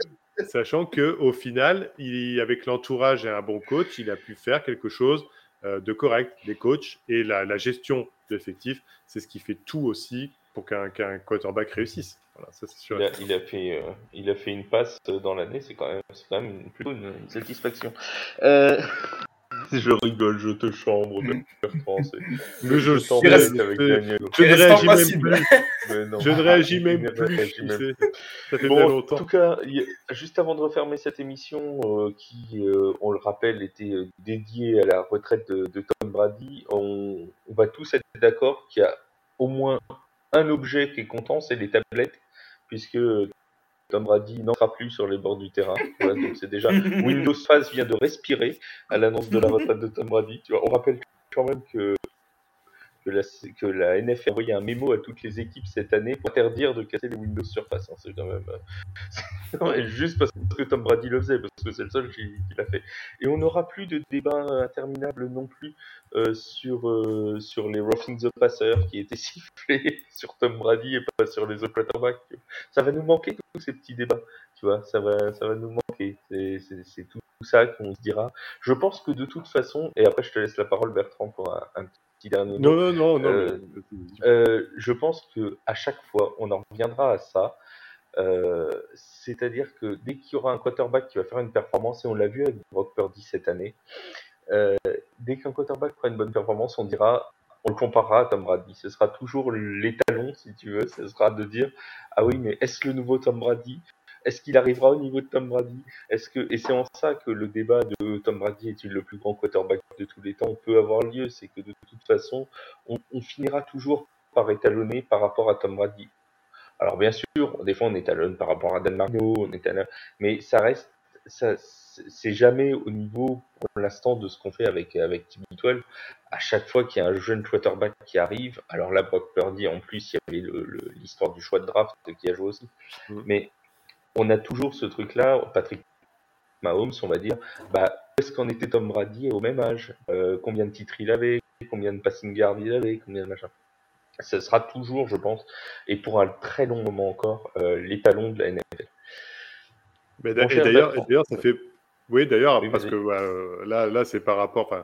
sachant que au final, il, avec l'entourage et un bon coach, il a pu faire quelque chose euh, de correct, des coachs et la, la gestion de l'effectif, c'est ce qui fait tout aussi pour qu'un qu quarterback réussisse. Voilà, ça, sûr. Il, a, il, a, fait, euh, il a fait une passe dans l'année, c'est quand même, quand même une, plutôt une, une satisfaction. Euh... Je rigole, je te chambre, Bertrand. Mais je, je t'embête avec Daniel. Je ne réagis même plus. Je ne réagis même plus. Ça fait bon, longtemps. En tout cas, juste avant de refermer cette émission, euh, qui, euh, on le rappelle, était dédiée à la retraite de, de Tom Brady, on, on va tous être d'accord qu'il y a au moins un objet qui est content, c'est les tablettes, puisque Tom Brady n'entrera plus sur les bords du terrain. Voilà, donc c'est déjà Windows Phase vient de respirer à l'annonce de la retraite de Tom Brady. Tu vois, on rappelle quand même que que la, NF a envoyé un mémo à toutes les équipes cette année pour interdire de casser les Windows Surface. Hein, c'est quand même euh... juste parce que Tom Brady le faisait, parce que c'est le seul qui, qui l'a fait. Et on n'aura plus de débat interminable non plus euh, sur euh, sur les roughing the passer qui étaient sifflés sur Tom Brady et pas sur les autres quarterbacks. Ça va nous manquer tous ces petits débats, tu vois. Ça va ça va nous manquer. C'est tout ça qu'on se dira. Je pense que de toute façon, et après je te laisse la parole Bertrand pour un, un petit dernier non, non, non, non, euh, euh, je pense que à chaque fois, on en reviendra à ça. Euh, C'est-à-dire que dès qu'il y aura un quarterback qui va faire une performance, et on l'a vu avec Brock Purdy cette année, dès qu'un quarterback fera une bonne performance, on dira, on le comparera à Tom Brady. Ce sera toujours l'étalon, si tu veux. Ce sera de dire, ah oui, mais est-ce le nouveau Tom Brady? Est-ce qu'il arrivera au niveau de Tom Brady? Est-ce que et c'est en ça que le débat de Tom Brady est-il le plus grand quarterback de tous les temps? Peut avoir lieu, c'est que de toute façon, on, on, finira toujours par étalonner par rapport à Tom Brady. Alors bien sûr, des fois on étalonne par rapport à Dan Marino, on étalonne, mais ça reste, ça, c'est jamais au niveau pour l'instant de ce qu'on fait avec avec Tim 12. À chaque fois qu'il y a un jeune quarterback qui arrive, alors là Brock Purdy en plus il y avait l'histoire du choix de draft qui a joué aussi, mmh. mais on a toujours ce truc-là, Patrick Mahomes, on va dire, bah, est-ce qu'en était Tom Brady au même âge? Euh, Combien de titres il avait? Combien de passing guard il avait? Combien de machin Ce sera toujours, je pense, et pour un très long moment encore, euh, l'étalon de la NFL. Mais et d'ailleurs, ça fait oui, d'ailleurs, parce que euh, là, là c'est par rapport.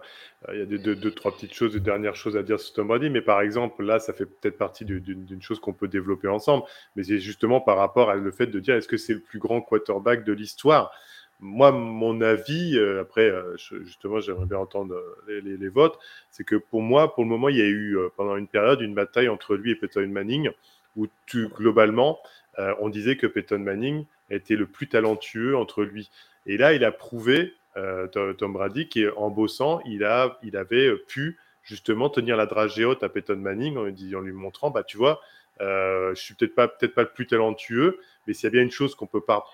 Il y a deux, deux, deux, trois petites choses, de dernières choses à dire sur Tom Brady, mais par exemple, là, ça fait peut-être partie d'une chose qu'on peut développer ensemble, mais c'est justement par rapport à le fait de dire est-ce que c'est le plus grand quarterback de l'histoire? Moi, mon avis, euh, après, euh, justement, j'aimerais bien entendre les, les, les votes, c'est que pour moi, pour le moment, il y a eu pendant une période une bataille entre lui et Peyton Manning, où tu, globalement, on disait que Peyton Manning était le plus talentueux entre lui. Et là, il a prouvé, euh, Tom Brady, qu'en bossant, il, a, il avait pu justement tenir la dragée haute à Peyton Manning en, lui montrant, bah, tu vois, euh, je suis peut-être pas, peut-être pas le plus talentueux, mais s'il y a bien une chose qu'on peut pas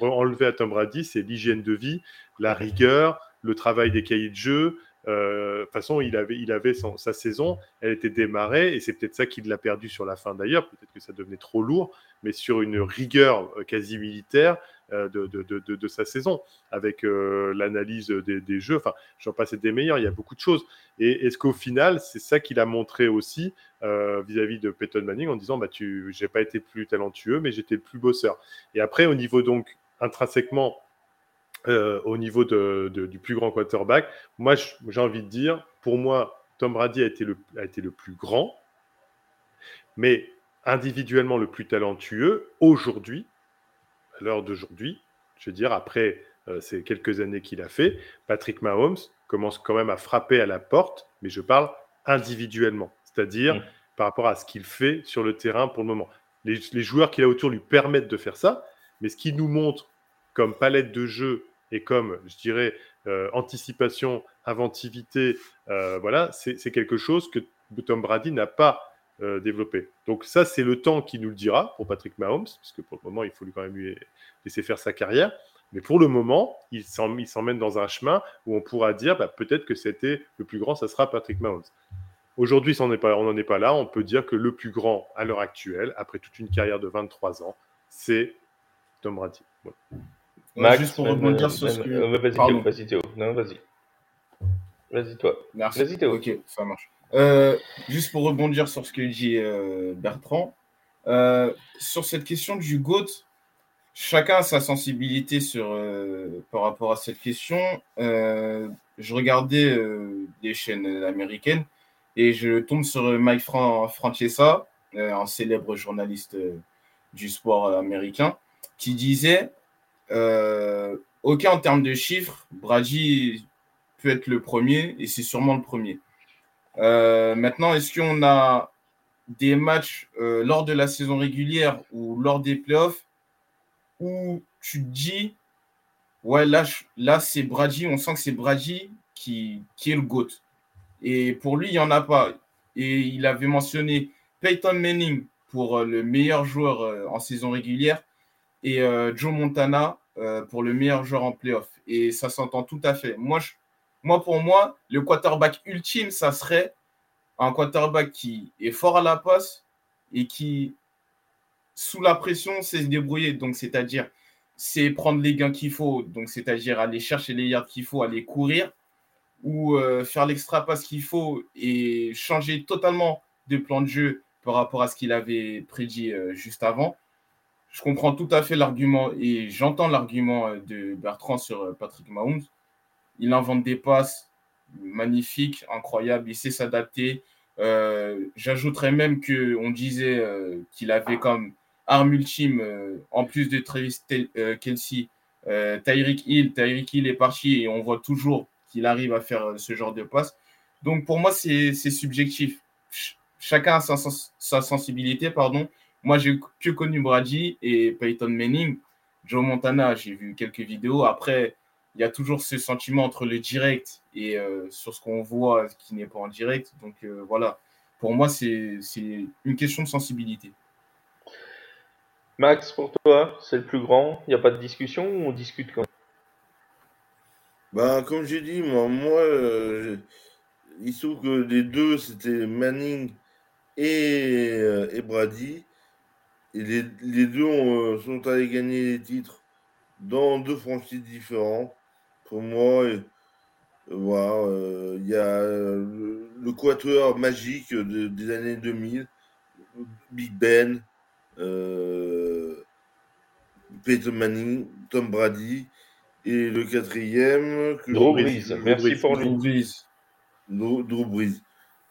enlever à Tom Brady, c'est l'hygiène de vie, la rigueur, le travail des cahiers de jeu. Euh, de toute façon, il avait, il avait sa saison, elle était démarrée, et c'est peut-être ça qui l'a perdu sur la fin d'ailleurs. Peut-être que ça devenait trop lourd, mais sur une rigueur quasi militaire, euh, de, de, de, sa saison, avec euh, l'analyse des, jeux. Enfin, j'en passe des meilleurs, il y a beaucoup de choses. Et est-ce qu'au final, c'est ça qu'il a montré aussi euh, vis-à-vis de Peyton Manning en disant bah, tu, j'ai pas été plus talentueux, mais j'étais plus bosseur. Et après, au niveau donc intrinsèquement, euh, au niveau de, de, du plus grand quarterback, moi j'ai envie de dire, pour moi, Tom Brady a été le, a été le plus grand, mais individuellement le plus talentueux aujourd'hui, à l'heure d'aujourd'hui, je veux dire, après euh, ces quelques années qu'il a fait, Patrick Mahomes commence quand même à frapper à la porte, mais je parle individuellement, c'est-à-dire mmh. par rapport à ce qu'il fait sur le terrain pour le moment. Les, les joueurs qu'il a autour lui permettent de faire ça, mais ce qu'il nous montre comme palette de jeu et comme, je dirais, euh, anticipation, inventivité, euh, voilà, c'est quelque chose que Tom Brady n'a pas euh, développé. Donc ça, c'est le temps qui nous le dira pour Patrick Mahomes, parce que pour le moment, il faut lui quand même lui laisser faire sa carrière. Mais pour le moment, il s'emmène dans un chemin où on pourra dire bah, peut-être que c'était le plus grand, ça sera Patrick Mahomes. Aujourd'hui, on n'en est pas là. On peut dire que le plus grand à l'heure actuelle, après toute une carrière de 23 ans, c'est Tom Brady. Max, juste pour rebondir euh, sur ce que. euh, vas-y. Théo, vas-y, Théo. Non, vas-y. Vas-y, toi. Merci. Vas-y, Théo. Ok, ça marche. Euh, juste pour rebondir sur ce que dit euh, Bertrand, euh, sur cette question du GOAT, chacun a sa sensibilité sur, par rapport à cette question. Je regardais des chaînes américaines et je tombe sur Mike Fran- Francesa, un célèbre journaliste du sport américain, qui disait euh, Ok, en termes de chiffres, Brady peut être le premier et c'est sûrement le premier. Euh, maintenant, est-ce qu'on a des matchs euh, lors de la saison régulière ou lors des playoffs où tu te dis, ouais, là, là c'est Brady, on sent que c'est Brady qui, qui est le GOAT. Et pour lui, il n'y en a pas. Et il avait mentionné Peyton Manning pour euh, le meilleur joueur en saison régulière et euh, Joe Montana euh, pour le meilleur joueur en playoff. Et ça s'entend tout à fait. Moi, je- moi, pour moi, le quarterback ultime, ça serait un quarterback qui est fort à la passe et qui, sous la pression, sait se débrouiller. Donc, c'est-à-dire, c'est prendre les gains qu'il faut. Donc, c'est-à-dire aller chercher les yards qu'il faut, aller courir ou euh, faire l'extra passe qu'il faut et changer totalement de plan de jeu par rapport à ce qu'il avait prédit juste avant. Je comprends tout à fait l'argument et j'entends l'argument euh, de Bertrand sur euh, Patrick Mahomes. Il invente des passes magnifiques, incroyables, il sait s'adapter. Euh, J'ajouterais même qu'on disait qu'il avait comme arme ultime, en plus de Travis Kelsey, Tyreek Hill. Tyreek Hill est parti et on voit toujours qu'il arrive à faire ce genre de passe. Donc pour moi, c'est subjectif. Ch- chacun a sa, sa sensibilité, pardon. Moi, j'ai que connu Brady et Peyton Manning. Joe Montana, j'ai vu quelques vidéos. Après, il y a toujours ce sentiment entre le direct et euh, sur ce qu'on voit qui n'est pas en direct. Donc euh, voilà, pour moi, c'est c'est une question de sensibilité. Max, pour toi, c'est le plus grand. Il n'y a pas de discussion ou on discute quand même? Bah, comme j'ai dit, moi, moi euh, il se trouve que les deux, c'était Manning et, euh, et Brady. Et les, les deux ont, euh, sont allés gagner les titres dans deux franchises différentes. Pour moi, et, euh, voilà, euh, il y a le, le quatuor magique de- des années 2000, Big Ben, Peyton Manning, Tom Brady. Et le quatrième, que Drew Brees, Drew merci pour Drew lui. Brees. Drew, Drew Brees.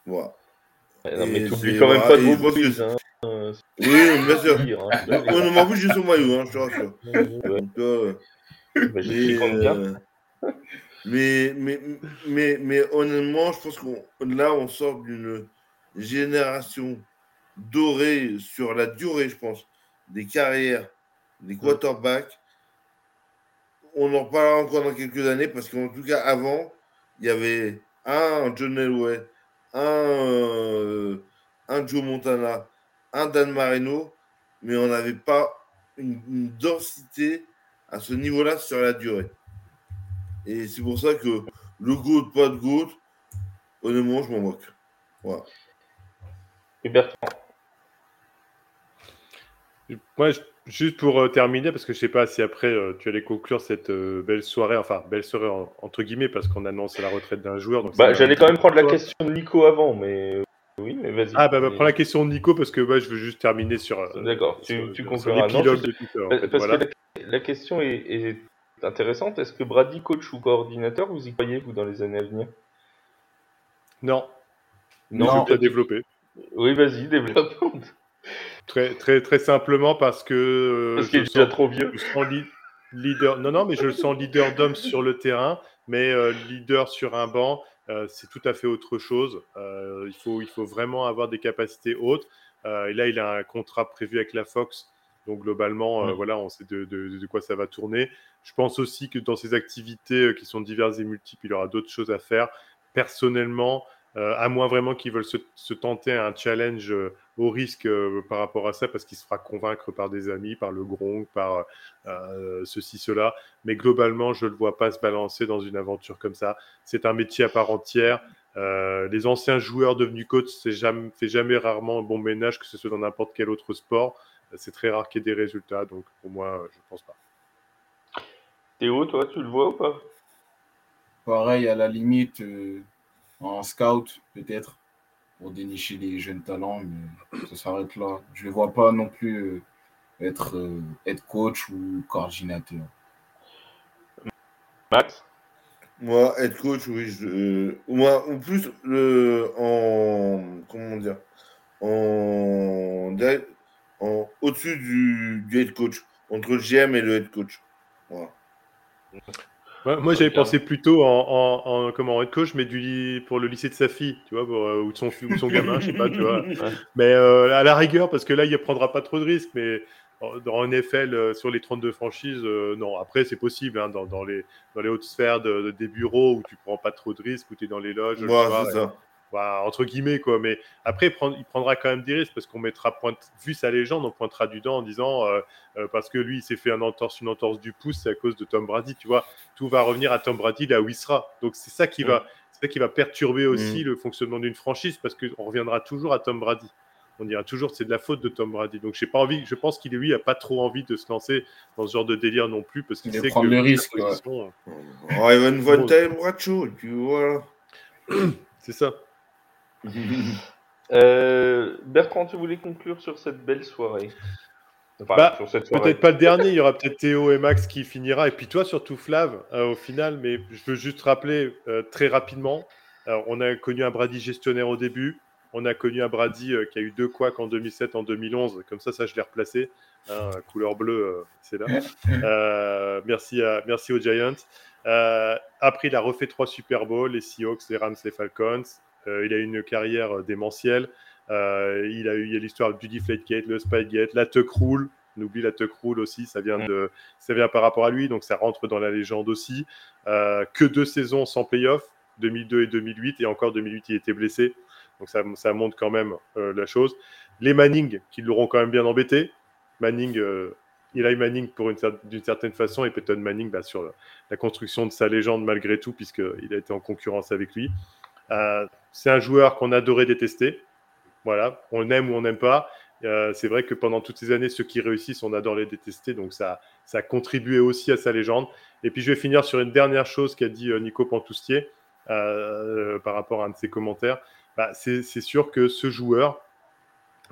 Voilà. Ouais, Non, mais t'oublies quand même pas Drew Brees. Hein. Euh, Oui, bien sûr. dire, hein. On m'en fout, j'ai son maillot, hein, je te rassure. Ouais, Donc, euh, bah, mais, euh, mais, mais, mais, mais honnêtement, je pense qu'on là, on sort d'une génération dorée sur la durée, je pense, des carrières des quarterbacks. On en reparlera encore dans quelques années parce qu'en tout cas, avant, il y avait un John Elway, un, euh, un Joe Montana, un Dan Marino, mais on n'avait pas une, une densité à ce niveau-là sur la durée. Et c'est pour ça que le GOAT, pas de GOAT, honnêtement, je m'en moque. Voilà. Et Bertrand, Moi, je- juste pour euh, terminer, parce que je sais pas si après euh, tu allais conclure cette euh, belle soirée, enfin belle soirée en- entre guillemets, parce qu'on annonce la retraite d'un joueur. donc bah, j'allais quand même prendre la question de Nico avant, mais oui, mais vas-y. Ah bah, bah prends la question de Nico parce que moi je veux juste terminer sur. euh, D'accord, tu- tu concluras. Non, de en Parce fait, parce voilà. que la, la question est, est intéressante. Est-ce que Brady, coach ou coordinateur, vous y croyez, vous, dans les années à venir? Non, Non. je vais développer. Oui, vas-y, développe. Très très très simplement parce que. euh, Parce qu'il est déjà sens- trop vieux. leader. Non, non, mais je le sens leader d'homme sur le terrain, mais euh, leader sur un banc, c'est tout à fait autre chose. Euh, il, faut, il faut vraiment avoir des capacités hautes. Euh, et là, il a un contrat prévu avec la Fox. Donc, globalement, euh, Mm. voilà, on sait de, de- de quoi ça va tourner. Je pense aussi que dans ses activités euh, qui sont diverses et multiples, il aura d'autres choses à faire. Personnellement, euh, à moins vraiment qu'ils veulent se, se tenter un challenge euh, au risque euh, par rapport à ça, parce qu'il se fera convaincre par des amis, par le gronk, par euh, ceci, cela. Mais globalement, je ne le vois pas se balancer dans une aventure comme ça. C'est un métier à part entière. Euh, les anciens joueurs devenus coach, c'est jamais, fait jamais rarement un bon ménage, que ce soit dans n'importe quel autre sport. Euh, C'est très rare qu'il y ait des résultats, donc pour moi, euh, je ne pense pas. Théo, toi, tu le vois ou pas? Pareil, à la limite, euh, en scout, peut-être, pour dénicher des jeunes talents, mais ça s'arrête là. Je ne le vois pas non plus euh, être, euh, être coach ou coordinateur. Max? Moi, être coach, oui. Je, euh, moi, en plus, le, en. Comment dire en Au-dessus du, du head coach. Entre le GM et le head coach. Voilà. Ouais, moi, j'avais pensé plutôt en, en, en- comment, head coach, mais du, pour le lycée de sa fille, tu vois, pour, euh, ou de son, ou de son gamin, je sais pas, tu vois. Mais euh, à la rigueur, parce que là, il ne prendra pas trop de risques, mais en- dans NFL, euh, sur les 32 franchises, euh, non. Après, c'est possible, hein, dans, dans, les, dans les hautes sphères de, de- des bureaux où tu prends pas trop de risques, où tu es dans les loges, soir, c'est ça. Bah, entre guillemets, quoi. Mais après, il prendra quand même des risques parce qu'on mettra, pointe, vu sa légende, on pointera du doigt en disant euh, euh, parce que lui, il s'est fait un entorse, une entorse du pouce, c'est à cause de Tom Brady, tu vois. Tout va revenir à Tom Brady là où il sera. Donc, c'est ça qui va. C'est ça qui va perturber aussi le fonctionnement d'une franchise parce qu'on reviendra toujours à Tom Brady. On dira toujours que c'est de la faute de Tom Brady. Donc, j'ai pas envie. Je pense qu'il lui a pas trop envie de se lancer dans ce genre de délire non plus parce qu'il sait prendre que le risque, ouais. position, euh, Oh, Evan Bon. Von Time Bradshaw, et puis voilà. c'est ça. Euh, Bertrand, tu voulais conclure sur cette belle soirée Enfin, Bah, sur cette soirée. Peut-être pas le dernier, il y aura peut-être Théo et Max qui finira, et puis toi surtout Flav euh, au final, mais je veux juste rappeler euh, très rapidement, alors, on a connu un Brady gestionnaire au début, on a connu un Brady euh, qui a eu deux couacs en 2007, en 2011, comme ça, ça je l'ai replacé, hein, couleur bleue, euh, c'est là. Euh, merci, à, merci aux Giants. Euh, après, il a refait trois Super Bowls, les Seahawks, les Rams, les Falcons. Euh, il a eu une carrière euh, démentielle. Euh, il a eu il y a l'histoire du Deflategate, le Spygate, la Tuck Rule. On oublie la Tuck Rule aussi, ça vient, de, ça vient par rapport à lui, donc ça rentre dans la légende aussi. Euh, que deux saisons sans playoff, 2002 et 2008, et encore 2008, il était blessé. Donc ça, ça montre quand même euh, la chose. Les Manning, qui l'auront quand même bien embêté. Manning, Eli Manning pour une d'une certaine façon, et Peyton Manning bah, sur la, la construction de sa légende malgré tout, puisqu'il a été en concurrence avec lui. Euh, c'est un joueur qu'on adorait détester. Voilà, on aime ou on n'aime pas. Euh, c'est vrai que pendant toutes ces années, ceux qui réussissent, on adore les détester. Donc ça, ça a contribué aussi à sa légende. Et puis je vais finir sur une dernière chose qu'a dit euh, Nico Pantoustier par rapport à un de ses commentaires. Bah, c'est sûr que ce joueur,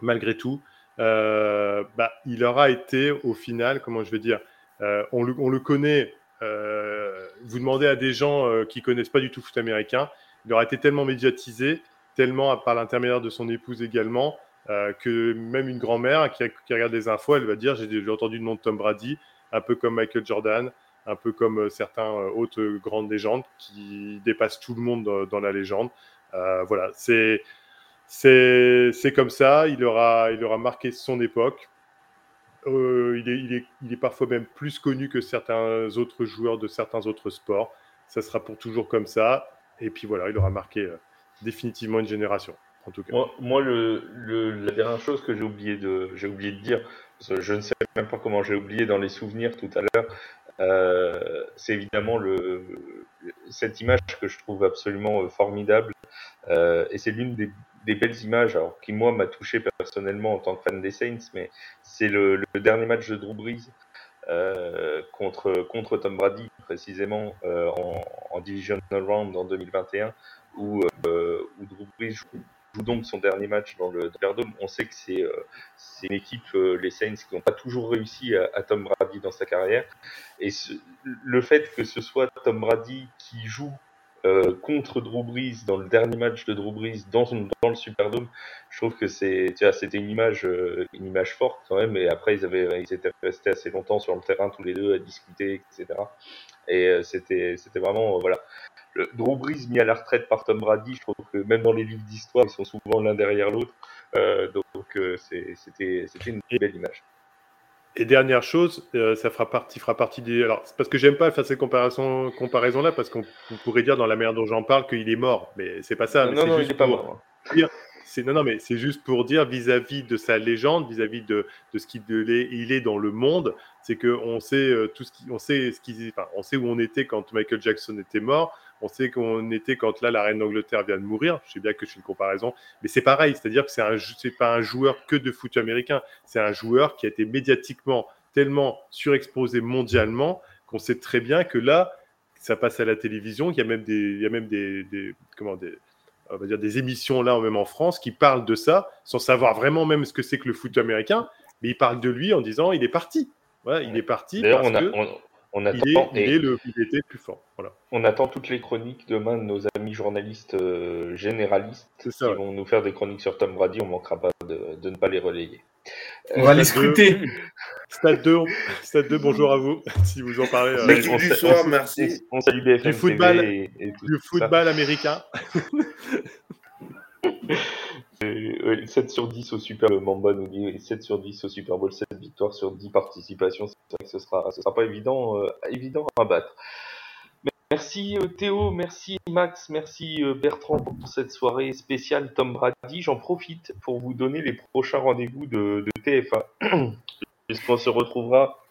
malgré tout, bah, il aura été au final, comment je vais dire, on, le, on le connaît. vous demandez à des gens qui connaissent pas du tout foot américain, il aura été tellement médiatisé, tellement par l'intermédiaire de son épouse également, euh, que même une grand-mère qui, regarde les infos, elle va dire j'ai entendu le nom de Tom Brady, un peu comme Michael Jordan, un peu comme euh, certains euh, autres grandes légendes qui dépassent tout le monde dans, la légende. Voilà, c'est c'est comme ça. Il aura il aura marqué son époque. Il, est, il, est, il est parfois même plus connu que certains autres joueurs de certains autres sports. Ça sera pour toujours comme ça. Et puis voilà, il aura marqué euh, définitivement une génération, en tout cas. Moi, la dernière chose que j'ai oublié de, oublié de dire, je ne sais même pas comment j'ai oublié dans les souvenirs tout à l'heure, euh, c'est évidemment cette image que je trouve absolument euh, formidable, et c'est l'une des, belles images, qui moi m'a touché personnellement en tant que fan des Saints, mais c'est le, le dernier match de Drew Brees. Euh, contre contre Tom Brady précisément euh, en, en divisional round en 2021 où euh, où Drew Brees joue donc son dernier match dans le Superdome. On sait que c'est euh, une équipe, les Saints, qui n'ont pas toujours réussi à, Tom Brady dans sa carrière. Et le fait que ce soit Tom Brady qui joue euh, contre Drew Brees dans le dernier match de Drew Brees dans, son- dans le Superdome, je trouve que c'était une image, euh, une image forte quand même. Et après, ils avaient, ils étaient restés assez longtemps sur le terrain tous les deux à discuter, etc. Et euh, c'était, c'était vraiment, euh, voilà, Drew Brees mis à la retraite par Tom Brady, je trouve que même dans les livres d'histoire, ils sont souvent l'un derrière l'autre. Euh, donc c'était c'était une belle image. Et dernière chose, euh, ça fera partie, fera partie des. Alors, c'est parce que j'aime pas faire ces comparaisons, comparaisons là, parce qu'on on pourrait dire dans la manière dont j'en parle qu'il est mort, mais c'est pas ça. mais non, c'est non, juste il est pas mort. C'est non, non, mais c'est juste pour dire vis-à-vis de sa légende, vis-à-vis de, de ce qu'il est, il est dans le monde, c'est que on sait euh, tout ce qui, on sait ce qui, enfin, on sait où on était quand Michael Jackson était mort, on sait où on était quand là la reine d'Angleterre vient de mourir. Je sais bien que je fais une comparaison, mais c'est pareil, c'est-à-dire que c'est un, c'est pas un joueur que de foot américain, c'est un joueur qui a été médiatiquement tellement surexposé mondialement qu'on sait très bien que là, ça passe à la télévision, il y a même des, il y a même des, des comment des, on va dire des émissions là, même en France, qui parlent de ça, sans savoir vraiment même ce que c'est que le foot américain, mais ils parlent de lui en disant il est parti. Voilà, il est parti parce on, a, que on, on attend, il, est, il, est le, il était le plus fort. Voilà. On attend toutes les chroniques demain de nos amis journalistes euh, généralistes C'est ça, qui ouais. vont nous faire des chroniques sur Tom Brady. On manquera pas de, de ne pas les relayer. On va les Stade deux. scruter. Stade 2, on- Stade 2, bonjour à vous, si vous en parlez. euh, on du soir, on- merci. On salue BFM Du football. TV et, et tout du ça. football américain. Euh, ouais, 7 sur 10 au Super Bowl, Mamba nous dit 7 sur 10 au Super Bowl, 7 victoires sur 10 participations. C'est vrai que ce sera, sera pas évident, euh, à battre. Merci euh, Théo, merci Max, merci euh, Bertrand pour cette soirée spéciale Tom Brady. J'en profite pour vous donner les prochains rendez-vous de, de TF1. Puisqu'on se retrouvera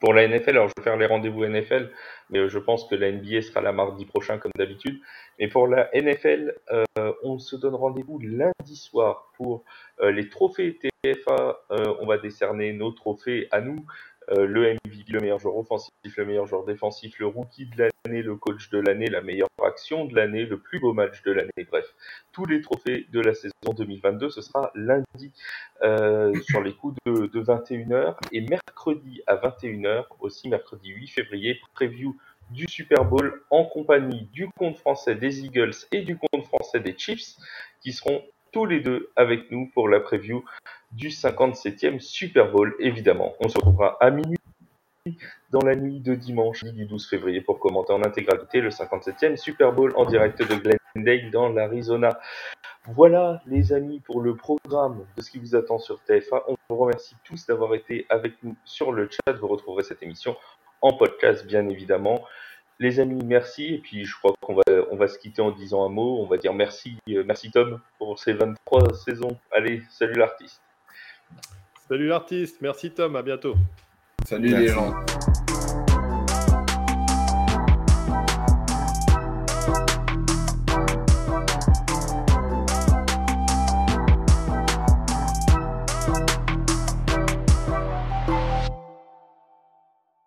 pour la NFL. Alors je vais faire les rendez-vous NFL, mais euh, je pense que la NBA sera là mardi prochain comme d'habitude. Mais pour la NFL, euh, on se donne rendez-vous lundi soir pour euh, les trophées TFA. Euh, on va décerner nos trophées à nous. Euh, le MVP, le meilleur joueur offensif, le meilleur joueur défensif, le rookie de l'année, le coach de l'année, la meilleure action de l'année, le plus beau match de l'année. Bref, tous les trophées de la saison 2022, ce sera lundi euh, sur les coups de, de 21h et mercredi à 21h, aussi mercredi 8 février, preview du Super Bowl en compagnie du compte français des Eagles et du compte français des Chiefs qui seront tous les deux avec nous pour la preview du 57e Super Bowl. Évidemment, on se retrouvera à minuit dans la nuit de dimanche du 12 février pour commenter en intégralité le 57e Super Bowl en direct de Glendale dans l'Arizona. Voilà les amis pour le programme de ce qui vous attend sur TFA. On vous remercie tous d'avoir été avec nous sur le chat. Vous retrouverez cette émission en podcast bien évidemment. Les amis, merci. Et puis je crois qu'on va, on va se quitter en disant un mot. On va dire merci, euh, merci Tom pour ces 23 saisons. Allez, salut l'artiste. Salut l'artiste, merci Tom, à bientôt. Salut Merci. les gens.